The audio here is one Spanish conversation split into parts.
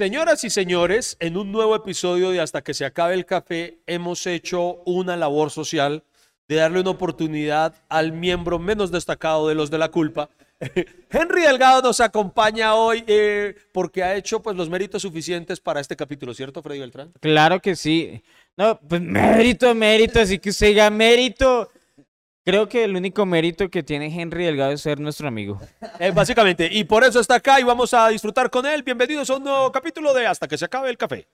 Señoras y señores, en un nuevo episodio de Hasta que se acabe el café, hemos hecho una labor social de darle una oportunidad al miembro menos destacado de los de la culpa. Henry Delgado nos acompaña hoy eh, porque ha hecho pues los méritos suficientes para este capítulo, ¿cierto, Freddy Beltrán? Claro que sí. No, pues mérito, mérito, así que usted diga mérito. Creo que el único mérito que tiene Henry Delgado es ser nuestro amigo. Eh, básicamente, y por eso está acá y vamos a disfrutar con él. Bienvenidos a un nuevo capítulo de Hasta que se acabe el café.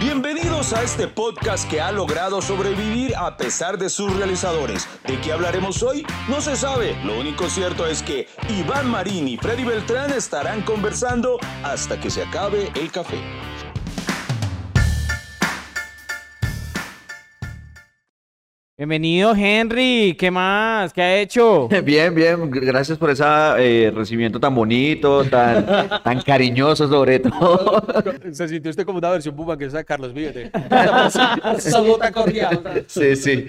Bienvenidos a este podcast que ha logrado sobrevivir a pesar de sus realizadores. ¿De qué hablaremos hoy? No se sabe. Lo único cierto es que Iván Marín y Freddy Beltrán estarán conversando hasta que se acabe el café. Bienvenido, Henry. ¿Qué más? ¿Qué ha hecho? Bien, bien, gracias por ese recibimiento tan bonito, tan, tan cariñoso sobre todo. Se sintió usted como una versión Puma que es de Carlos Villete. Salud cordial. Sí, sí.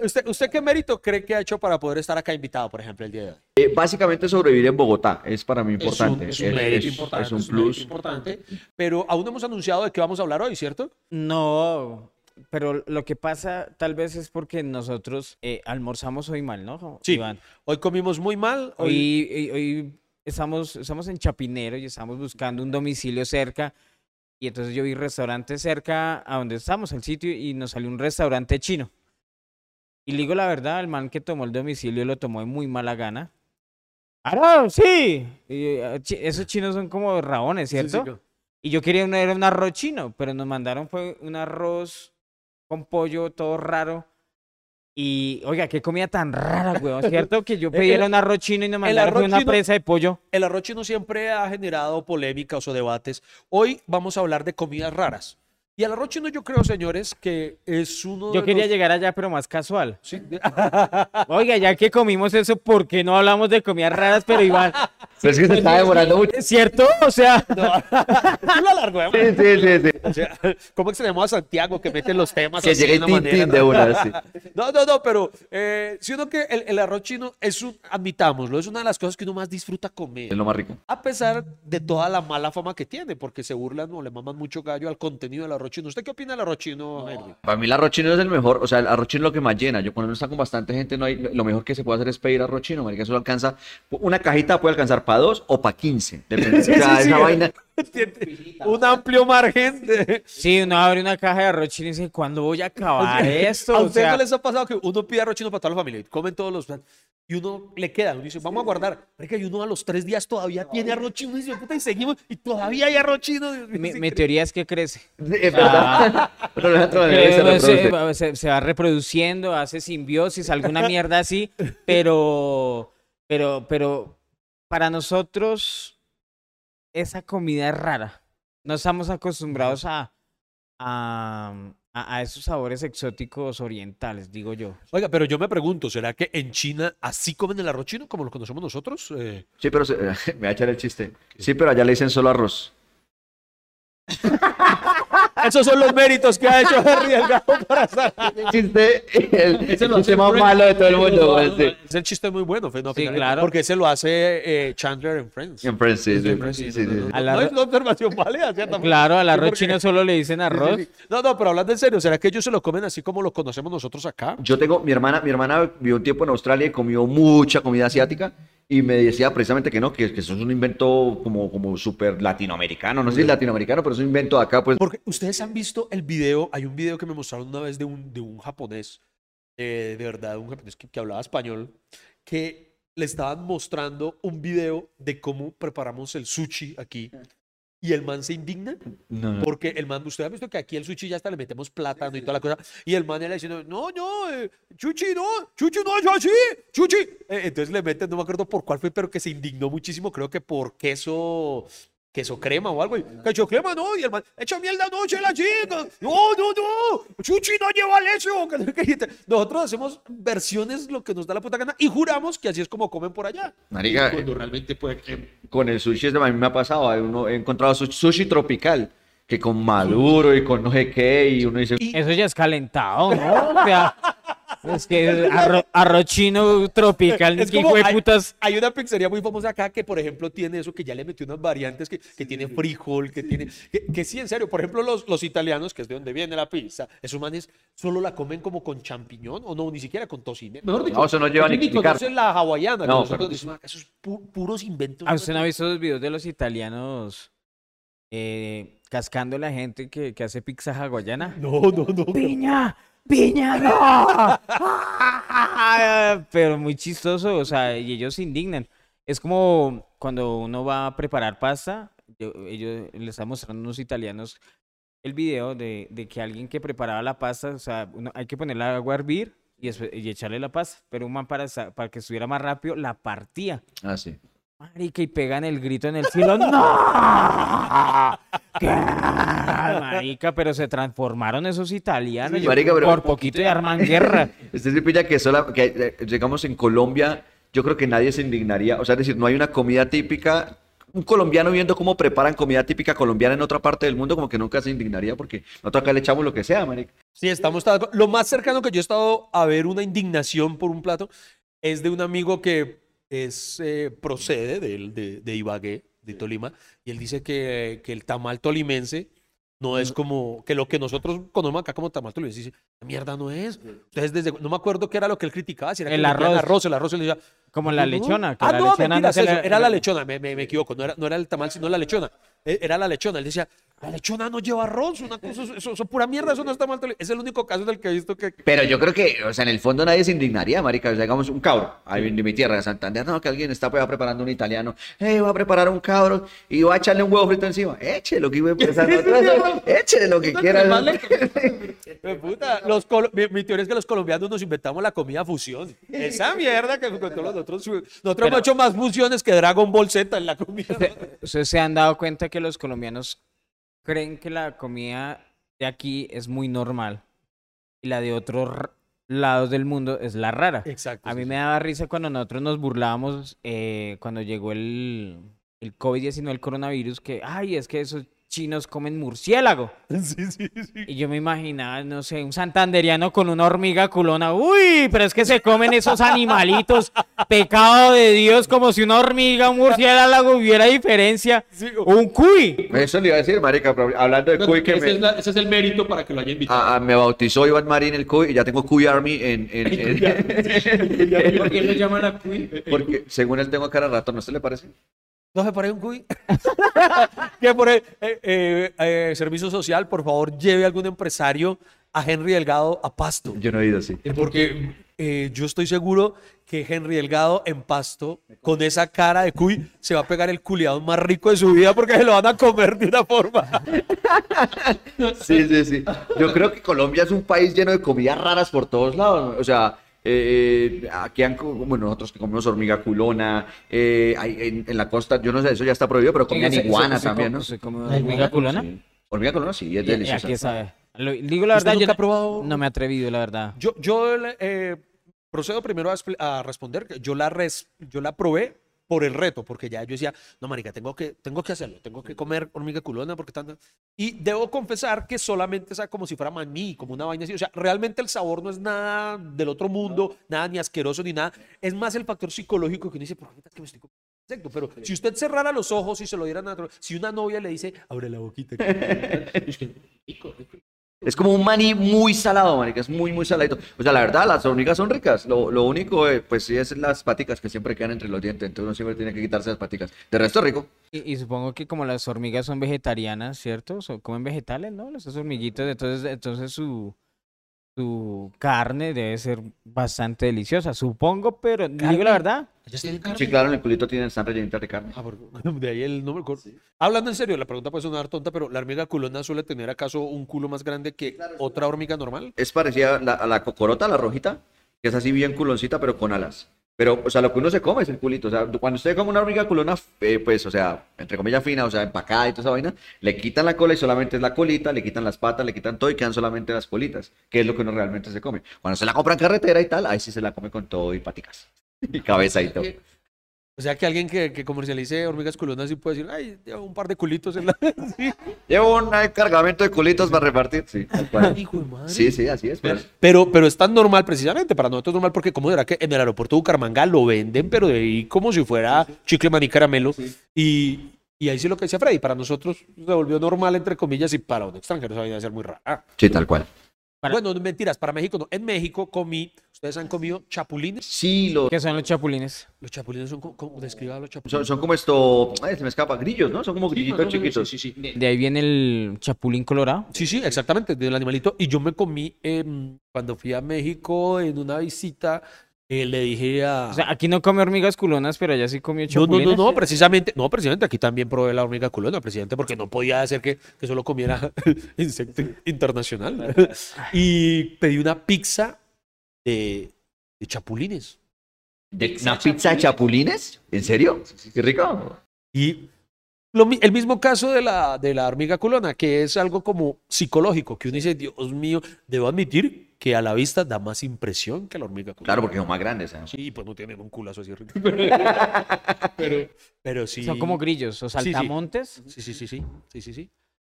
¿Usted, ¿Usted qué mérito cree que ha hecho para poder estar acá invitado, por ejemplo, el día de hoy? Eh, básicamente sobrevivir en Bogotá es para mí importante. Es un, es un mérito es- importante. es un es un mérito plus. importante. Pero aún no hemos anunciado de qué vamos a hablar hoy, ¿cierto? No, pero lo que pasa tal vez es porque nosotros eh, almorzamos hoy mal, ¿no? Sí. Iván? Hoy comimos muy mal. Hoy... Hoy, hoy, hoy estamos, estamos en Chapinero y estamos buscando un domicilio cerca. Y entonces yo vi restaurante cerca a donde estamos, el sitio, y nos salió un restaurante chino. Y le digo la verdad, el man que tomó el domicilio lo tomó de muy mala gana. ¡Ah, sí! Y, eh, chi- esos chinos son como rabones, Sí, sí, ¿cierto? Y yo quería un, era un arroz chino, pero nos mandaron fue un arroz con pollo todo raro. Y, oiga, qué comida tan rara, weón, ¿cierto? Que yo pedí El- era un arroz chino y nos mandaron una presa de pollo. El arroz chino siempre ha generado polémicas o debates. Hoy vamos a hablar de comidas raras. Y el arroz chino yo creo, señores, que es uno Yo de quería los- llegar allá, pero más casual. Sí. Oiga, ya que comimos eso, ¿por qué no hablamos de comidas raras? Pero igual, Pero es que se está demorando mucho. ¿es cierto? O sea, No, lo alargo, ¿eh? Sí, sí, sí, sí. O sea, ¿Cómo extrañamos a Santiago que mete los temas Que así llegue de una manera, ¿no? de una, sí. No, no, no, pero eh, siendo que el, el arroz chino es un, admitámoslo, es una de las cosas que uno más disfruta comer. Es lo más rico. A pesar de toda la mala fama que tiene, porque se burlan o le maman mucho gallo al contenido del arroz chino. ¿Usted qué opina del arroz chino, Henry? Para mí el arroz chino es el mejor, o sea, el arroz chino es lo que más llena. Yo cuando uno está con bastante gente, no hay, lo mejor que se puede hacer es pedir arroz chino, marica, eso alcanza, una cajita puede alcanzar para dos o para quince, depende, o sea, sí, esa sí. vaina. Tiene un amplio margen de... sí, uno abre una caja de arroz chino y dice, ¿cuándo voy a acabar esto? ¿A O usted sea, no les ha pasado que uno pide arroz chino para toda la familia y comen todos los platos y uno le queda, uno dice, vamos a guardar, marica, y uno a los tres días todavía tiene arroz chino y dice, puta, y seguimos y todavía hay arroz chino. Mi, mi teoría es que crece. Es verdad. Pero se va- se- se va reproduciendo, hace simbiosis, alguna mierda así, pero, pero, pero para nosotros esa comida es rara. No estamos acostumbrados a, a, a- a esos sabores exóticos orientales, digo yo. Oiga, pero yo me pregunto, ¿será que en China así comen el arroz chino como lo conocemos nosotros? Eh, Sí, pero se- me voy a echar el chiste. Sí, pero allá le dicen solo arroz. Esos son los méritos que ha hecho Henry Delgado para estar. Chiste, el Ese lo chiste más Friends. malo de todo el mundo. Es el chiste muy bueno, no, Sí, claro. Porque ese lo hace eh, Chandler en Friends. En Friends, sí, sí, En Friends, sí, sí, no, es una observación válida, ciertamente. Claro, al arroz chino solo le dicen Sí, sí, arroz. sí. No, no, pero hablando en serio, ¿será que ellos se lo comen así como lo conocemos nosotros acá? Yo tengo, mi hermana, mi hermana vivió un tiempo en Australia y comió mucha comida asiática y me decía precisamente que no, que, que eso es un invento como, como súper latinoamericano, no sé si latinoamericano, pero es un invento de acá, pues. Porque ustedes han visto el video, hay un video que me mostraron una vez de un, de un japonés, eh, de verdad, un japonés que, que hablaba español, que le estaban mostrando un video de cómo preparamos el sushi aquí. Y el man se indigna No, no. porque el man, usted ha visto que aquí el sushi ya hasta le metemos plátano y toda la cosa. Y el man era diciendo, no, no, eh, chuchi, no, chuchi, no es así, chuchi. Eh, entonces le meten, no me acuerdo por cuál fue, pero que se indignó muchísimo, creo que por queso, queso crema o algo. Y, queso crema, no, y el man, echa mierda, no, chela chica. No, no, no, chuchi no lleva leche. o que no sé qué". Nosotros hacemos versiones lo que nos da la puta gana y juramos que así es como comen por allá. Marica, Cuando realmente puede que... con el sushi es de- a mí me ha pasado, hay uno, he encontrado sushi tropical, que con maduro y con no sé qué, y uno dice, Y- Eso ya es calentado, ¿no? O sea, Es que arro- arroz chino tropical, Es que como hijo de hay- putas. Hay una pizzería muy famosa acá que, por ejemplo, tiene eso, que ya le metió unas variantes, que, que tiene frijol, que tiene... Que, que sí, en serio, por ejemplo, los, los italianos, que es de donde viene la pizza, esos manes solo la comen como con champiñón, o no, ni siquiera con tocino. Mejor dicho, No, eso no lleva ni conocen la hawaiana. que No, nosotros pero- decimos acá, esos pu- puros inventos. ¿Ah, ¿Usted no ha visto los videos de los italianos eh, cascando a la gente que, que hace pizza hawaiana? No, no, no. ¡Piña! ¡Piña, no! Pero muy chistoso, o sea, y ellos se indignan. Es como cuando uno va a preparar pasta, yo- ellos le están mostrando a unos italianos el video de, de que alguien que preparaba la pasta, o sea, uno- hay que ponerle agua a hervir y, y echarle la pasta, pero un man para, para que estuviera más rápido la partía. Ah, sí. Marica, y pegan el grito en el cielo. ¡No! ¿Qué? Marica, pero se transformaron esos italianos. Sí, marica, pero- por poquito y arman guerra. Este se pilla que, sola, que eh, digamos en Colombia, yo creo que nadie se indignaría. O sea, es decir, no hay una comida típica. Un colombiano viendo cómo preparan comida típica colombiana en otra parte del mundo, como que nunca se indignaría porque nosotros acá le echamos lo que sea, marica. Sí, estamos. Lo más cercano que yo he estado a ver una indignación por un plato es de un amigo que es, eh, procede de, de, de Ibagué, de Tolima, y él dice que, que el tamal tolimense no es como que lo que nosotros conocemos acá como tamal tolimense. Dice, "La mierda no es. Ustedes desde, no me acuerdo qué era lo que él criticaba, si era que El metían arroz. arroz, el arroz, él decía, Como la no, lechona. que Ah, la no, lechona mentiras, le- era la lechona, me, me, me equivoco, no era, no era el tamal, sino la lechona. Eh, Era la lechona. Él decía, la lechona no lleva arroz, una cosa, eso, eso, eso pura mierda, eso no está mal. Es el único caso en el que he visto que... Pero yo creo que, o sea, en el fondo nadie se indignaría, marica. O sea, digamos, un cabro, ahí de mi tierra, de Santander, no, que alguien está pues, preparando un italiano. Hey, voy a preparar un cabro y voy a echarle un huevo frito encima. Échele lo que iba a empezar. Échele lo que quiera. Eh, puta, los mi, mi teoría es que los colombianos nos inventamos la comida fusión. Esa mierda que con todos los otros... Nosotros hemos hecho más fusiones que Dragon Ball Z en la comida. ¿Ustedes se han dado cuenta que los colombianos creen que la comida de aquí es muy normal y la de otros lados del mundo es la rara? Exacto. A mí sí. me daba risa cuando nosotros nos burlábamos eh, cuando llegó el, el COVID-19, el coronavirus, que, ay, es que esos chinos comen murciélago. Sí, sí, sí. Y yo me imaginaba, no sé, un santanderiano con una hormiga culona. Uy, pero es que se comen esos animalitos. Pecado de Dios, como si una hormiga, un murciélago hubiera diferencia. Un cuy. Eso le iba a decir, marica, pero hablando de cuy que ese, me, es la- ese es el mérito para que lo haya invitado. a- a- me bautizó Iván Marín el cuy y ya tengo cuy army en... en- en- ¿Por qué lo llaman a cuy? porque según él tengo cara de rato, ¿no se le parece? ¿No se parece un cuy? que por el, eh, eh, eh, servicio social, por favor, lleve a algún empresario a Henry Delgado a Pasto. Yo no he ido así. Porque eh, yo estoy seguro que Henry Delgado en Pasto, con esa cara de cuy, se va a pegar el culiado más rico de su vida porque se lo van a comer de una forma. Sí, sí, sí. Yo creo que Colombia es un país lleno de comidas raras por todos lados. O sea, eh, aquí han, bueno, nosotros que comemos hormiga culona, eh, hay- en, en la costa, yo no sé, eso ya está prohibido, pero comían iguana también, ¿no? ¿Se come hormiga culona? Sí. Hormiga culona sí, es ¿Y- y ¿A deliciosa. qué sabe? Lo- digo la ¿Usted verdad, yo nunca no- ha probado? no me he atrevido, la verdad. Yo, yo eh, procedo primero a, a responder. Yo la, res- yo la probé por el reto, porque ya yo decía, no, marica, tengo que, tengo que hacerlo, tengo que comer hormiga culona, porque tanto... Y debo confesar que solamente sabe como si fuera maní, como una vaina así. O sea, realmente el sabor no es nada del otro mundo, nada ni asqueroso ni nada. Es más el factor psicológico que uno dice, ¿por qué que me estoy comiendo insecto? Pero si usted cerrara los ojos y se lo diera natural, si una novia le dice, abre la boquita. que. Es como un maní muy salado, marica, es muy, muy saladito. O sea, la verdad, las hormigas son ricas. Lo, único, eh, pues sí, es las paticas que siempre quedan entre los dientes. Entonces uno siempre tiene que quitarse las paticas. De resto, rico. Y, supongo que como las hormigas son vegetarianas, ¿cierto? Comen vegetales, ¿no? Esas hormiguitas, entonces, entonces su, su carne debe ser bastante deliciosa, supongo, pero digo la verdad. Sí, claro, en el culito tienen están rellenitas de carne. Ah, por- de ahí el nombre. Hablando en serio, la pregunta puede sonar tonta, pero ¿la hormiga culona suele tener acaso un culo más grande que otra hormiga normal? Es parecida a la, a la cocorota, la rojita, que es así bien culoncita, pero con alas. Pero, o sea, lo que uno se come es el culito. O sea, cuando usted come una hormiga culona, eh, pues, o sea, entre comillas fina, o sea, empacada y toda esa vaina, le quitan la cola y solamente es la colita, le quitan las patas, le quitan todo y quedan solamente las colitas, que es lo que uno realmente se come. Cuando se la compra en carretera y tal, ahí sí se la come con todo y paticas. Y cabeza y todo. O sea que alguien que, que comercialice hormigas culonas sí puede decir, ay, llevo un par de culitos en la. Sí. Llevo un eh, cargamento de culitos para repartir. Sí, tal cual. Hijo de madre. sí, sí, así es. pues. Pero, pero es tan normal precisamente, para nosotros es normal porque como era que en el aeropuerto de Bucaramanga lo venden, pero de ahí como si fuera chicle maní caramelo. Y, y ahí sí lo que decía Freddy, para nosotros se volvió normal entre comillas y para un extranjero esa vaina debe ser muy rara. Sí, tal cual. Para- Bueno, no mentiras, para México no. En México comí, ¿ustedes han comido chapulines? Sí, los, ¿Qué son los chapulines? Los chapulines son como, describa los chapulines. son, son como esto. Ay, se me escapa. Grillos, ¿no? Son como grillitos no, no, no, chiquitos. Sí, sí, sí. De ahí viene el chapulín colorado. Sí, sí, exactamente, del animalito. Y yo me comí, em, cuando fui a México en una visita, eh, le dije a... O sea, aquí no come hormigas culonas, pero allá sí comió No, no, chapulines. no, no, precisamente, no, precisamente aquí también probé la hormiga culona, presidente, porque no podía hacer que, que solo comiera insecto internacional. y pedí una pizza de, de chapulines. ¿De ¿Una pizza de chapulines? ¿En serio? Qué rico. Y lo el mismo caso de la, de la hormiga culona, que es algo como psicológico, que uno dice, Dios mío, debo admitir que a la vista da más impresión que la hormiga. Claro, porque son más grandes. ¿eh? Sí, pues no tienen un culazo así rico. pero, pero sí. Son como grillos o Sí, sí. saltamontes. Sí, sí, sí, sí. Sí, sí, sí.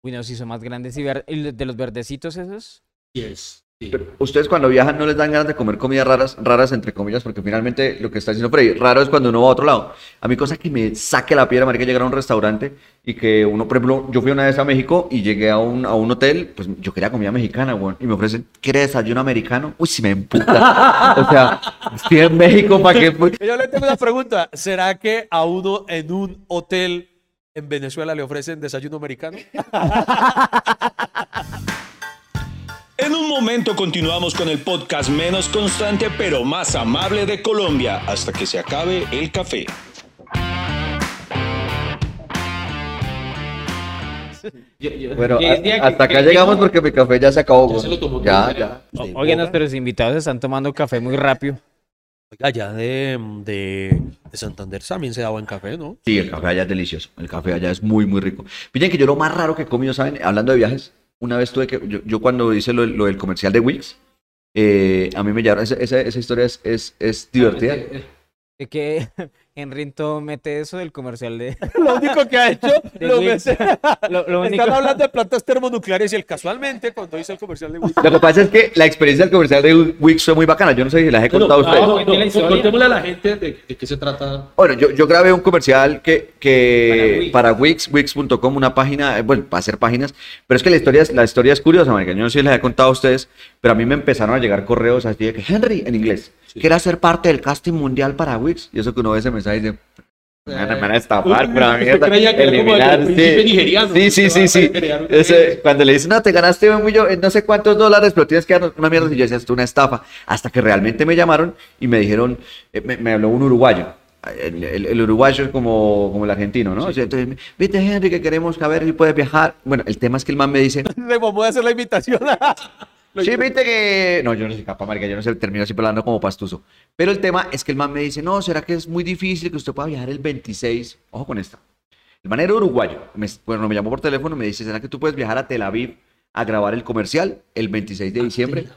Uy, no, sí son más grandes. ¿Y ver- y de los verdecitos esos? Yes. Pero, ¿Ustedes cuando viajan no les dan ganas de comer comidas raras, raras entre comillas? Porque finalmente lo que está diciendo Freddy, raro es cuando uno va a otro lado. A mí cosa que me saque la piedra, marica, llegar a un restaurante y que uno, por ejemplo, yo fui una vez a México y llegué a un, a un hotel, pues yo quería comida mexicana, weón, y me ofrecen, ¿quiere desayuno americano? Uy, si me emputa. o sea, estoy en México, ¿para qué? Yo le tengo una pregunta. ¿Será que a uno en un hotel en Venezuela le ofrecen desayuno americano? En un momento continuamos con el podcast menos constante pero más amable de Colombia hasta que se acabe el café. Bueno, que- hasta acá que- llegamos porque mi café ya se acabó. Ya se lo tomó Ya, ya. Sí, pero los invitados están tomando café muy rápido. Oiga, allá de, de, de Santander también se da buen café, ¿no? Sí, el café allá es delicioso. El café allá es muy, muy rico. Miren que yo lo más raro que he comido, ¿saben? Hablando de viajes, una vez tuve que. Yo, yo cuando hice lo, lo del comercial de Wix, eh, a mí me llevaron. Esa, esa, esa historia es, es, es divertida. De que Henrinto mete eso del comercial de... Lo único que ha hecho, lo único... están hablando de plantas termonucleares y él casualmente, cuando hice el comercial de Wix, Lo que pasa es que la experiencia del comercial de Wix fue muy bacana. Yo no sé si las he contado a ustedes. no, la historia. contémosle a la gente de, de qué se trata. Bueno, yo, yo grabé un comercial que, que Para Wix, Wix.com, una página, bueno, para hacer páginas, pero es que la historia es, la historia es curiosa, marica. Yo no sé si les he contado a ustedes, pero a mí me empezaron a llegar correos así de que, Henry, en inglés, ¿quiere hacer parte del casting mundial para Wix? Y eso que uno ve ese mensaje y dice, me van a- me van a estafar, que era el eliminar, príncipe sí. Sí, que sí, sí, a sí. Ese- cuando le dicen, no, te ganaste un millón, no sé cuántos dólares, pero tienes que darnos una mierda. Y yo decía, esto es una estafa. Hasta que realmente me llamaron y me dijeron, eh, me, me habló un uruguayo. El, el- el uruguayo es como, como el argentino, ¿no? Sea, Entonces, viste, Henry, que queremos que a ver si puedes viajar. Bueno, el tema es que el man me dice, le vamos a hacer la invitación. sí, viste que... No, yo no soy capaz, marica, yo no sé, termino siempre hablando como pastuso. Pero el tema es que el man me dice, no, ¿será que es muy difícil que usted pueda viajar el 26? Ojo con esta. El man era uruguayo. Me, bueno, me llamó por teléfono y me dice, ¿será que tú puedes viajar a Tel Aviv a grabar el comercial el 26 de diciembre?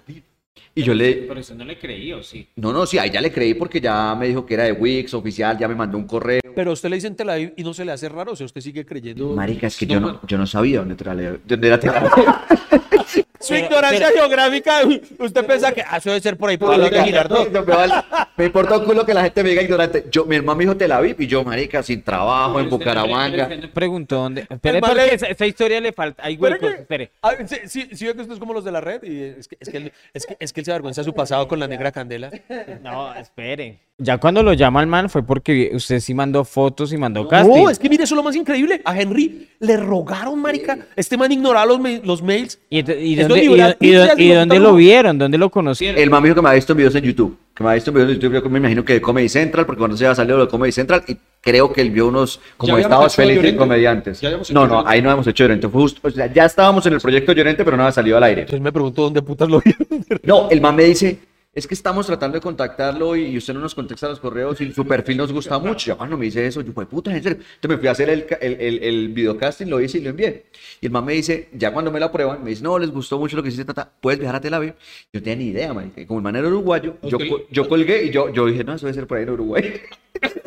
Y yo le... Por eso no le creí, ¿o sí? No, no, sí, ahí ya le creí porque ya me dijo que era de Wix oficial, ya me mandó un correo. Pero a usted le dicen Tel Aviv y no se le hace raro, o sea, usted sigue creyendo. Marica, es que yo no, yo no sabía dónde era, dónde era Tel Aviv. Su ignorancia geográfica, usted piensa que ah, eso debe ser por ahí por la de Girardot. no, me, vale- me importa un culo que la gente me diga ignorante. Yo, mi hermano me dijo Tel Aviv y yo, marica, sin trabajo, en Bucaramanga. Preguntó dónde... Espere, porque esa, esa historia le falta... Hay Pero huecos, que- espere. Ah, sí, sí, sí ve que esto es como los de la red y es que, es que, es que, es que él se avergüenza de su pasado con la negra candela. No, espere. Ya cuando lo llama el man fue porque usted sí mandó fotos y mandó casting. No, es que mire, eso es lo más increíble. A Henry le rogaron, marica. Este man ignoraba los, ma- los mails. ¿Y, y dónde, y, y y dónde lo vieron? ¿Dónde lo conocieron? El man me dijo que me ha visto videos en YouTube. Que me ha visto videos en YouTube. Yo me imagino que de Comedy Central, porque cuando se había salido de Comedy Central, y creo que él vio unos como habíamos estados felices comediantes. Habíamos No, no, ahí no hemos hecho Llorente. Fue justo, o sea, ya estábamos en el proyecto Llorente, pero no había salido al aire. Entonces me pregunto dónde putas lo vieron. No, el man me dice, es que estamos tratando de contactarlo y usted no nos contesta los correos y su perfil nos gusta mucho. Ya cuando me dice eso, yo, pues puta, en serio. Entonces me fui a hacer el, el, el, el videocasting, lo hice y lo envié. Y el man me dice, ya cuando me lo aprueban, me dice, no, les gustó mucho lo que hiciste, tata, puedes viajar a Tel Aviv. Yo no tenía ni idea, man. Como el man era uruguayo, yo, Ok. co- yo colgué y yo, yo dije, no, eso debe ser por ahí en Uruguay.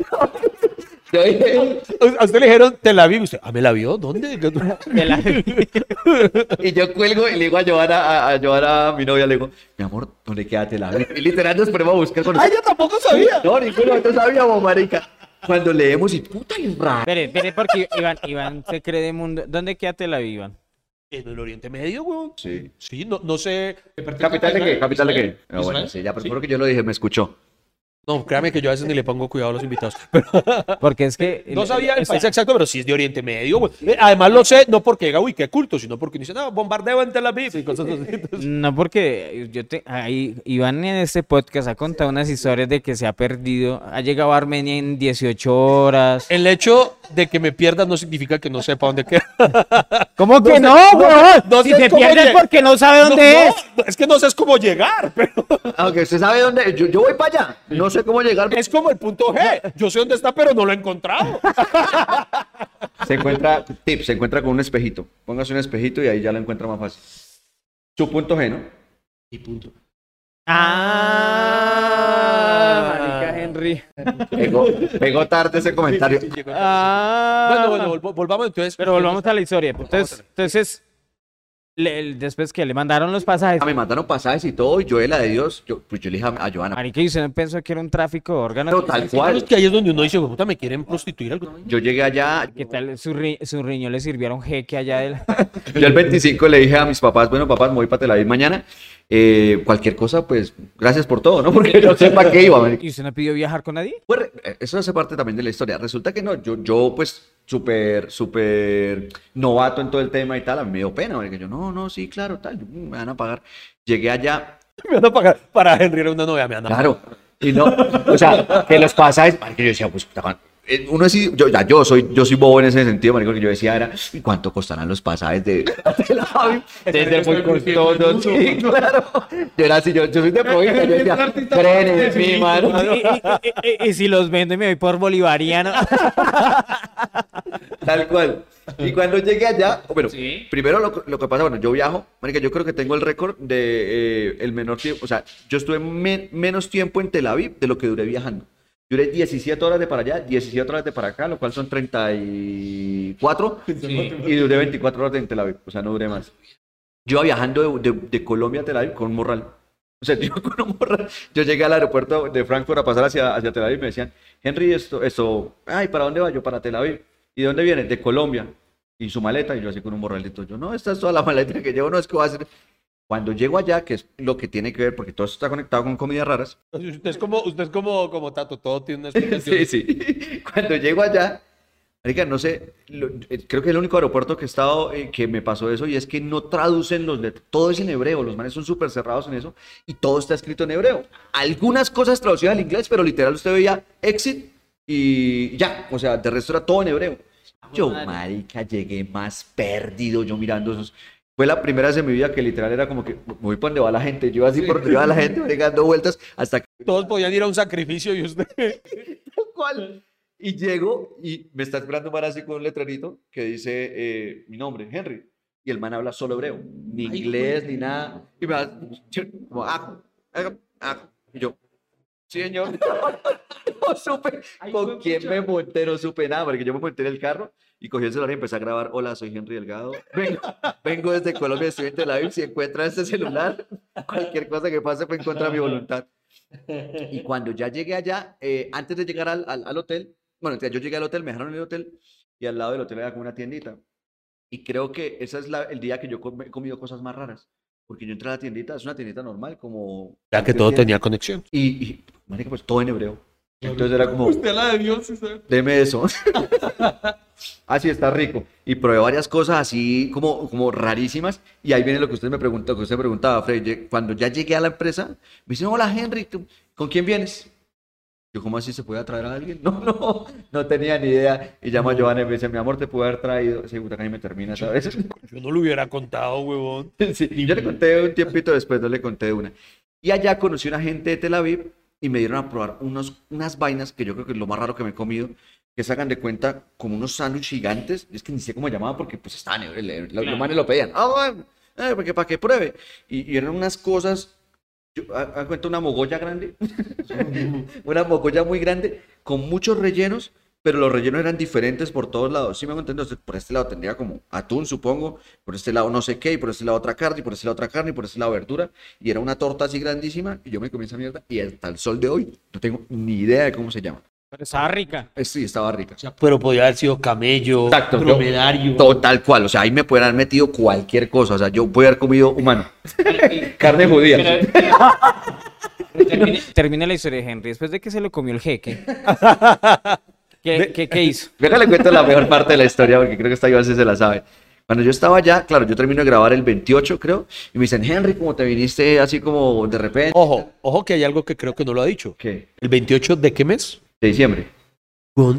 A usted le dijeron Tel Aviv. Usted, ¿ah, me la vio? ¿Dónde? Y yo cuelgo y le digo a Joana, a, a Joana, mi novia, le digo, mi amor, ¿dónde queda Tel Aviv? Y literal nos ponemos a buscar con ¡Ay, yo tampoco sabía! No, ninguno nosotros sabíamos, marica. Cuando leemos y puta y raro. Espere, espere, porque Iván, Iván se cree de mundo. ¿Dónde queda Tel Aviv, Iván? En el Oriente Medio, weón. Sí. Sí, no, no sé. ¿Capital de qué? ¿Capital de qué? Israel. Ah, bueno, Israel. sí, ya, pero Sí. seguro que yo lo dije, me escuchó. No, créame que yo a veces ni le pongo cuidado a los invitados. Pero Porque es que. no sabía el país exacto, pero sí es de Oriente Medio, güey. Eh, Además lo sé, no porque diga, uy, qué culto, sino porque dicen, no, bombardeo en Tel Aviv y cosas así. No, porque yo te, ahí, Iván en este podcast ha contado unas historias de que se ha perdido, ha llegado a Armenia en 18 horas. El hecho de que me pierdas no significa que no sepa dónde queda. ¿Cómo que sé- no, no sé- no si sé te pierdes lleg- porque no sabe dónde No, es. no, es que no sé es cómo llegar, pero Aunque usted sabe dónde, yo, yo voy para allá. No sé cómo llegar. es como el punto G. Yo sé dónde está, pero no lo he encontrado. Se encuentra, tip, se encuentra con un espejito. Póngase un espejito y ahí ya lo encuentra más fácil. Su punto G, ¿no? Y punto. Ah, marica Henry. Pegó, pegó tarde ese comentario. Ah. Bueno, bueno, vol- volvamos entonces. Pero volvamos a la historia. Entonces, entonces le- el- después que le mandaron los pasajes, Ah, me mandaron pasajes y todo, y yo de la de Dios, yo, pues yo le dije a, a Joana, marica, y usted no pensó que era un tráfico de órganos. pero tal cual. es que ahí es donde uno dice, "Güey, puta, me quieren prostituir algo. Yo llegué allá, ¿Qué tal su, ri- su riñón le sirvieron jeque allá del... yo el 25 le dije a mis papás, bueno, papás, me voy para Tel Aviv mañana. Eh, cualquier cosa, pues, gracias por todo, ¿no? Porque yo sé para qué iba. ¿Y usted no pidió viajar con nadie? Pues, re- eso hace parte también de la historia. Resulta que no, yo, yo pues, súper, súper novato en todo el tema y tal, a mí me dio pena, porque yo, no, no, sí, claro, tal, mm, me van a pagar. Llegué allá, Me van a pagar. Para Henry era una novia, me van a pagar. claro, y no, o sea, que los pasajes, yo decía, pues, eh, uno así, yo, ya, yo soy, yo soy bobo en ese sentido, marico, que yo decía era, ¿y cuánto costarán los pasajes de, de la Javi? Desde muy costoso, sí, claro. Yo era así, yo, yo soy de provincia, yo decía, frenes, mi mano. y, y- y- y si los vendo y me voy por bolivariano. Tal cual. Y cuando llegué allá, bueno, primero lo, lo que pasa, bueno, yo viajo, marica, yo creo que tengo el récord de eh, el menor tiempo, o sea, yo estuve me- menos tiempo en Tel Aviv de lo que duré viajando. Duré 17 horas de para allá, 17 horas de para acá, lo cual son 34, y duré 24 horas en Tel Aviv, o sea, no duré más. Yo iba viajando de, de- de Colombia a Tel Aviv con un morral. O sea, yo con un morral, yo llegué al aeropuerto de Frankfurt a pasar hacia, hacia Tel Aviv y me decían, Henry, esto, esto, ay, ¿para dónde va yo? Para Tel Aviv. ¿Y de dónde viene? De Colombia. Y su maleta, y yo así con un morralito. Yo, no, esta es toda la maleta que llevo, no es que voy a hacer. Cuando llego allá, que es lo que tiene que ver, porque todo esto está conectado con comidas raras. Usted es como, usted es como, como Tato, todo tiene una explicación. Sí, sí. Cuando llego allá, marica, no sé, lo- eh, creo que es el único aeropuerto que he estado eh, que me pasó eso y es que no traducen los let- todo es en hebreo, los manes son súper cerrados en eso y todo está escrito en hebreo. Algunas cosas traducidas al inglés, pero literal usted veía exit y ya, o sea, de resto era todo en hebreo. Yo, marica, llegué más perdido yo mirando esos. Fue la primera vez en mi vida que literal era como que voy por donde va la gente, yo así por donde va la gente, dando vueltas hasta que Todos podían ir a un sacrificio y usted. Tal cual. Y llego y me está esperando un man así con un letrerito que dice eh, mi nombre, Henry. Y el man habla solo hebreo, ni inglés, ni nada. Y me va, como, ah, ah, ah. Y yo, sí, señor. No supe con quién me monté, no supe nada, porque yo me monté en el carro y cogí el celular y empecé a grabar. Hola, soy Henry Delgado. Vengo, vengo desde Colombia, estoy en Tel Aviv. Si encuentra este celular, cualquier cosa que pase fue en contra de mi voluntad. Y cuando ya llegué allá, eh, antes de llegar al, al, al hotel, bueno, yo llegué al hotel, me dejaron en el hotel y al lado del hotel había como una tiendita. Y creo que ese es la- el día que yo he comido cosas más raras. Porque yo entré a la tiendita, es una tiendita normal, como... Ya que todo tienda. tenía conexión. Y, y pues todo en hebreo. Entonces era como, Usted la de Dios, deme eso. así está rico. Y probé varias cosas así como, como rarísimas. Y ahí viene lo que usted me preguntó, que usted me preguntaba, Fred. Lle- Cuando ya llegué a la empresa, me dicen, hola Henry, ¿tú- ¿con quién vienes? Yo, ¿cómo así se puede atraer a alguien? No, no, no tenía ni idea. Y llama a Giovanna y me dice, mi amor, te puedo haber traído. Sí, puta, me termina, ¿sabes? Yo no lo hubiera contado, huevón. Sí, yo le conté un tiempito después, no le conté una. Y allá conocí una gente de Tel Aviv y me dieron a probar unos, unas vainas que yo creo que es lo más raro que me he comido, que sacan de cuenta como unos sándwiches gigantes. Es que ni sé cómo llamaban porque pues estaban, hebreo, los, los manes lo pedían. Ah, bueno, eh, porque para que pruebe. Y, y eran unas cosas, yo, haz haz cuenta una mogolla grande, una mogolla muy grande, con muchos rellenos pero los rellenos eran diferentes por todos lados. ¿Sí me? Entonces, por este lado tendría como atún, supongo, por este lado no sé qué, y por este lado otra carne, y por este lado otra carne, y por este lado verdura. Y era una torta así grandísima, y yo me comí esa mierda, y hasta el sol de hoy no tengo ni idea de cómo se llama. Pero estaba rica. Eh, Sí, estaba rica. Pero podía haber sido camello, Exacto, dromedario. Todo tal cual, o sea, ahí me pueden haber metido cualquier cosa, o sea, yo puedo haber comido humano. Carne judía. Termine, termine la historia de Henry. Después de que se lo comió el jeque. ¿Qué, qué, qué hizo? Venga, le cuento la mejor parte de la historia porque creo que esta Iván sí se la sabe. Cuando yo estaba allá, claro, yo termino de grabar el 28, creo, y me dicen, Henry, ¿cómo te viniste así como de repente? Ojo, ojo que hay algo que creo que no lo ha dicho. ¿Qué? ¿El 28 de qué mes? De diciembre.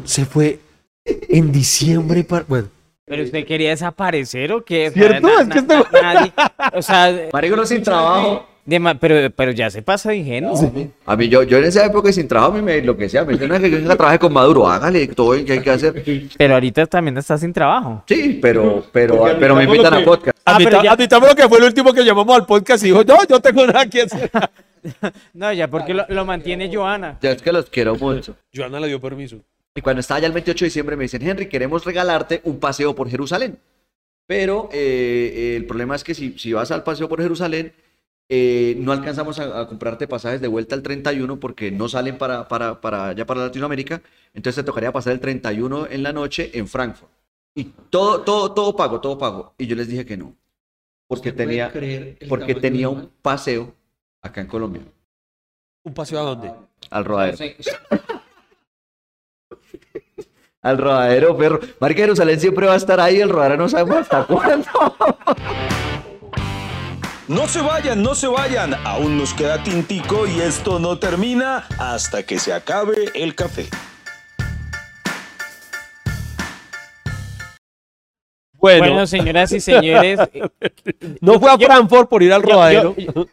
Se fue en diciembre para... Bueno, ¿Pero usted quería desaparecer o qué? O ¿Cierto? na- Es que este- nadie- o sea, Marico, no sin trabajo. De ma- pero, pero ya se pasa de ingenuo. A mí, yo, yo en esa época sin trabajo, a mí me, lo que sea, me dicen, que yo trabaje con Maduro, hágale todo lo que hay que hacer. Pero ahorita también está sin trabajo. Sí, pero, pero, Porque pero me invitan lo a que- podcast. Ah, admitamos lo que fue el último que llamamos al podcast y dijo, no, yo tengo nada que hacer. No, ya porque lo, lo mantiene Joana. Ya es que los quiero mucho. Joana le dio permiso. Y cuando estaba ya el 28 de diciembre me dicen, Henry, queremos regalarte un paseo por Jerusalén. Pero eh, el problema es que si, si vas al paseo por Jerusalén, eh, no alcanzamos a, a comprarte pasajes de vuelta al 31 porque no salen para, para, para allá para Latinoamérica. Entonces te tocaría pasar el 31 en la noche en Frankfurt. Y todo, todo, todo pago, todo pago. Y yo les dije que no. Porque ¿Usted puede tenía, porque tenía un paseo acá en Colombia, ¿Un paseo a dónde? al rodadero. Al rodadero, perro. Marca Jerusalén siempre va a estar ahí, el rodadero no sabemos hasta cuándo. No se vayan, no se vayan. Aún nos queda tintico y esto no termina hasta que se acabe el café. Bueno, Bueno, señoras y señores, eh, no fue a Frankfurt por ir al rodadero. yo-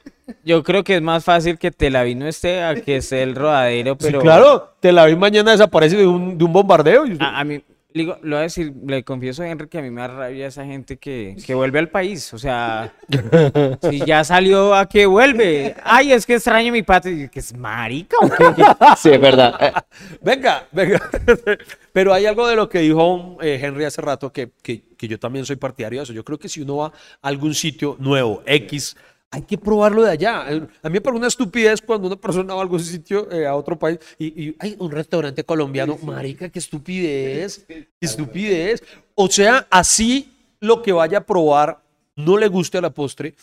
yo creo que es más fácil que Tel Aviv no esté a que esté el rodadero, Sí, pero claro, Tel Aviv mañana desaparece de un, de un bombardeo. y usted- a, a mí, digo, lo voy a decir, le confieso a Henry que a mí me da rabia esa gente que, que vuelve al país, o sea, si ya salió a que vuelve, ay, es que extraño mi patria, que es marica o qué? Sí, es verdad. Venga, venga. Pero hay algo de lo que dijo eh, Henry hace rato que, que, que yo también soy partidario de eso. Yo creo que si uno va a algún sitio nuevo, X, hay que probarlo de allá. A mí me parece una estupidez cuando una persona va a algún sitio, eh, a otro país, y, y hay un restaurante colombiano. Marica, qué estupidez. Qué estupidez. O sea, así lo que vaya a probar no le guste a la postre.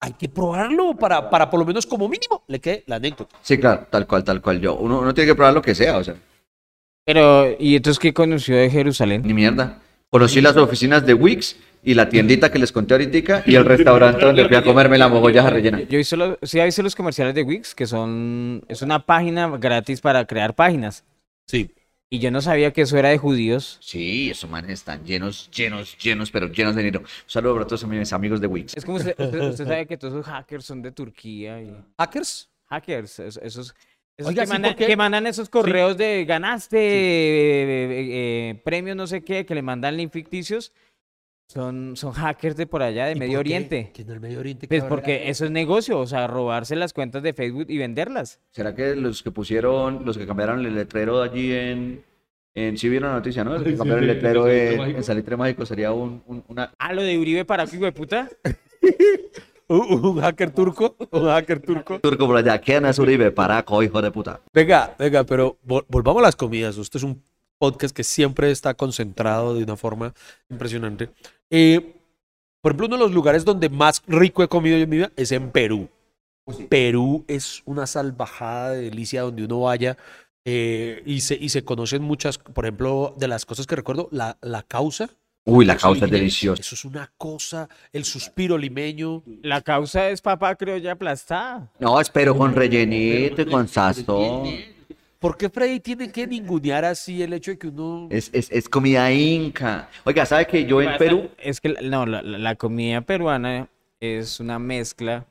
Hay que probarlo para, para por lo menos como mínimo le quede la anécdota. Sí, claro, tal cual, tal cual yo. Uno, uno tiene que probar lo que sea, o sea, Pero, ¿y entonces qué conoció de Jerusalén? ni mierda. Conocí las oficinas de Wix y la tiendita que les conté ahorita y el restaurante donde fui a comerme la mogolla rellena. Yo hice los, sí, hice los comerciales de Wix, que son, es una página gratis para crear páginas. Sí. Y yo no sabía que eso era de judíos. Sí, esos manes están llenos, llenos, llenos, pero llenos de dinero. Un saludo para todos mis amigos de Wix. Es como usted, usted- usted sabe que todos esos hackers son de Turquía y ¿Hackers? hackers, es- esos, esos Oiga, que, sí, mandan, ¿por qué? que mandan esos correos de ganaste eh, eh, premios no sé qué, que le mandan link ficticios, son, son hackers de por allá, de ¿Y Medio por qué? Oriente. ¿Que en el Medio Oriente? Pues qué porque eso es negocio, o sea, robarse las cuentas de Facebook y venderlas. ¿Será que los que pusieron, los que cambiaron el letrero allí en... en sí vieron la noticia, ¿no? Los que Sí, cambiaron el letrero en Salitre en, Mágico. en Salitre Mágico sería un, un- una... Ah, lo de Uribe para hijo de puta. ¿Un, un hacker turco? ¿Un hacker turco? Turco por allá, ¿quién es Uribe? Paraco, hijo de puta. Venga, venga, pero vol- volvamos a las comidas. Este es un podcast que siempre está concentrado de una forma impresionante. Eh, por ejemplo, uno de los lugares donde más rico he comido yo en mi vida es en Perú. Perú es una salvajada de delicia donde uno vaya eh, y, se, y se conocen muchas, por ejemplo, de las cosas que recuerdo, la, la causa. Uy, la causa es deliciosa. Eso es una cosa, el suspiro limeño. La causa es papá criolla aplastada. No, espero con rellenito y con sazón. ¿Por qué Freddy tiene que ningunear así el hecho de que uno... Es, es, es comida inca. Oiga, ¿sabe que yo en Perú... Es que la- no, la, la- comida peruana es una mezcla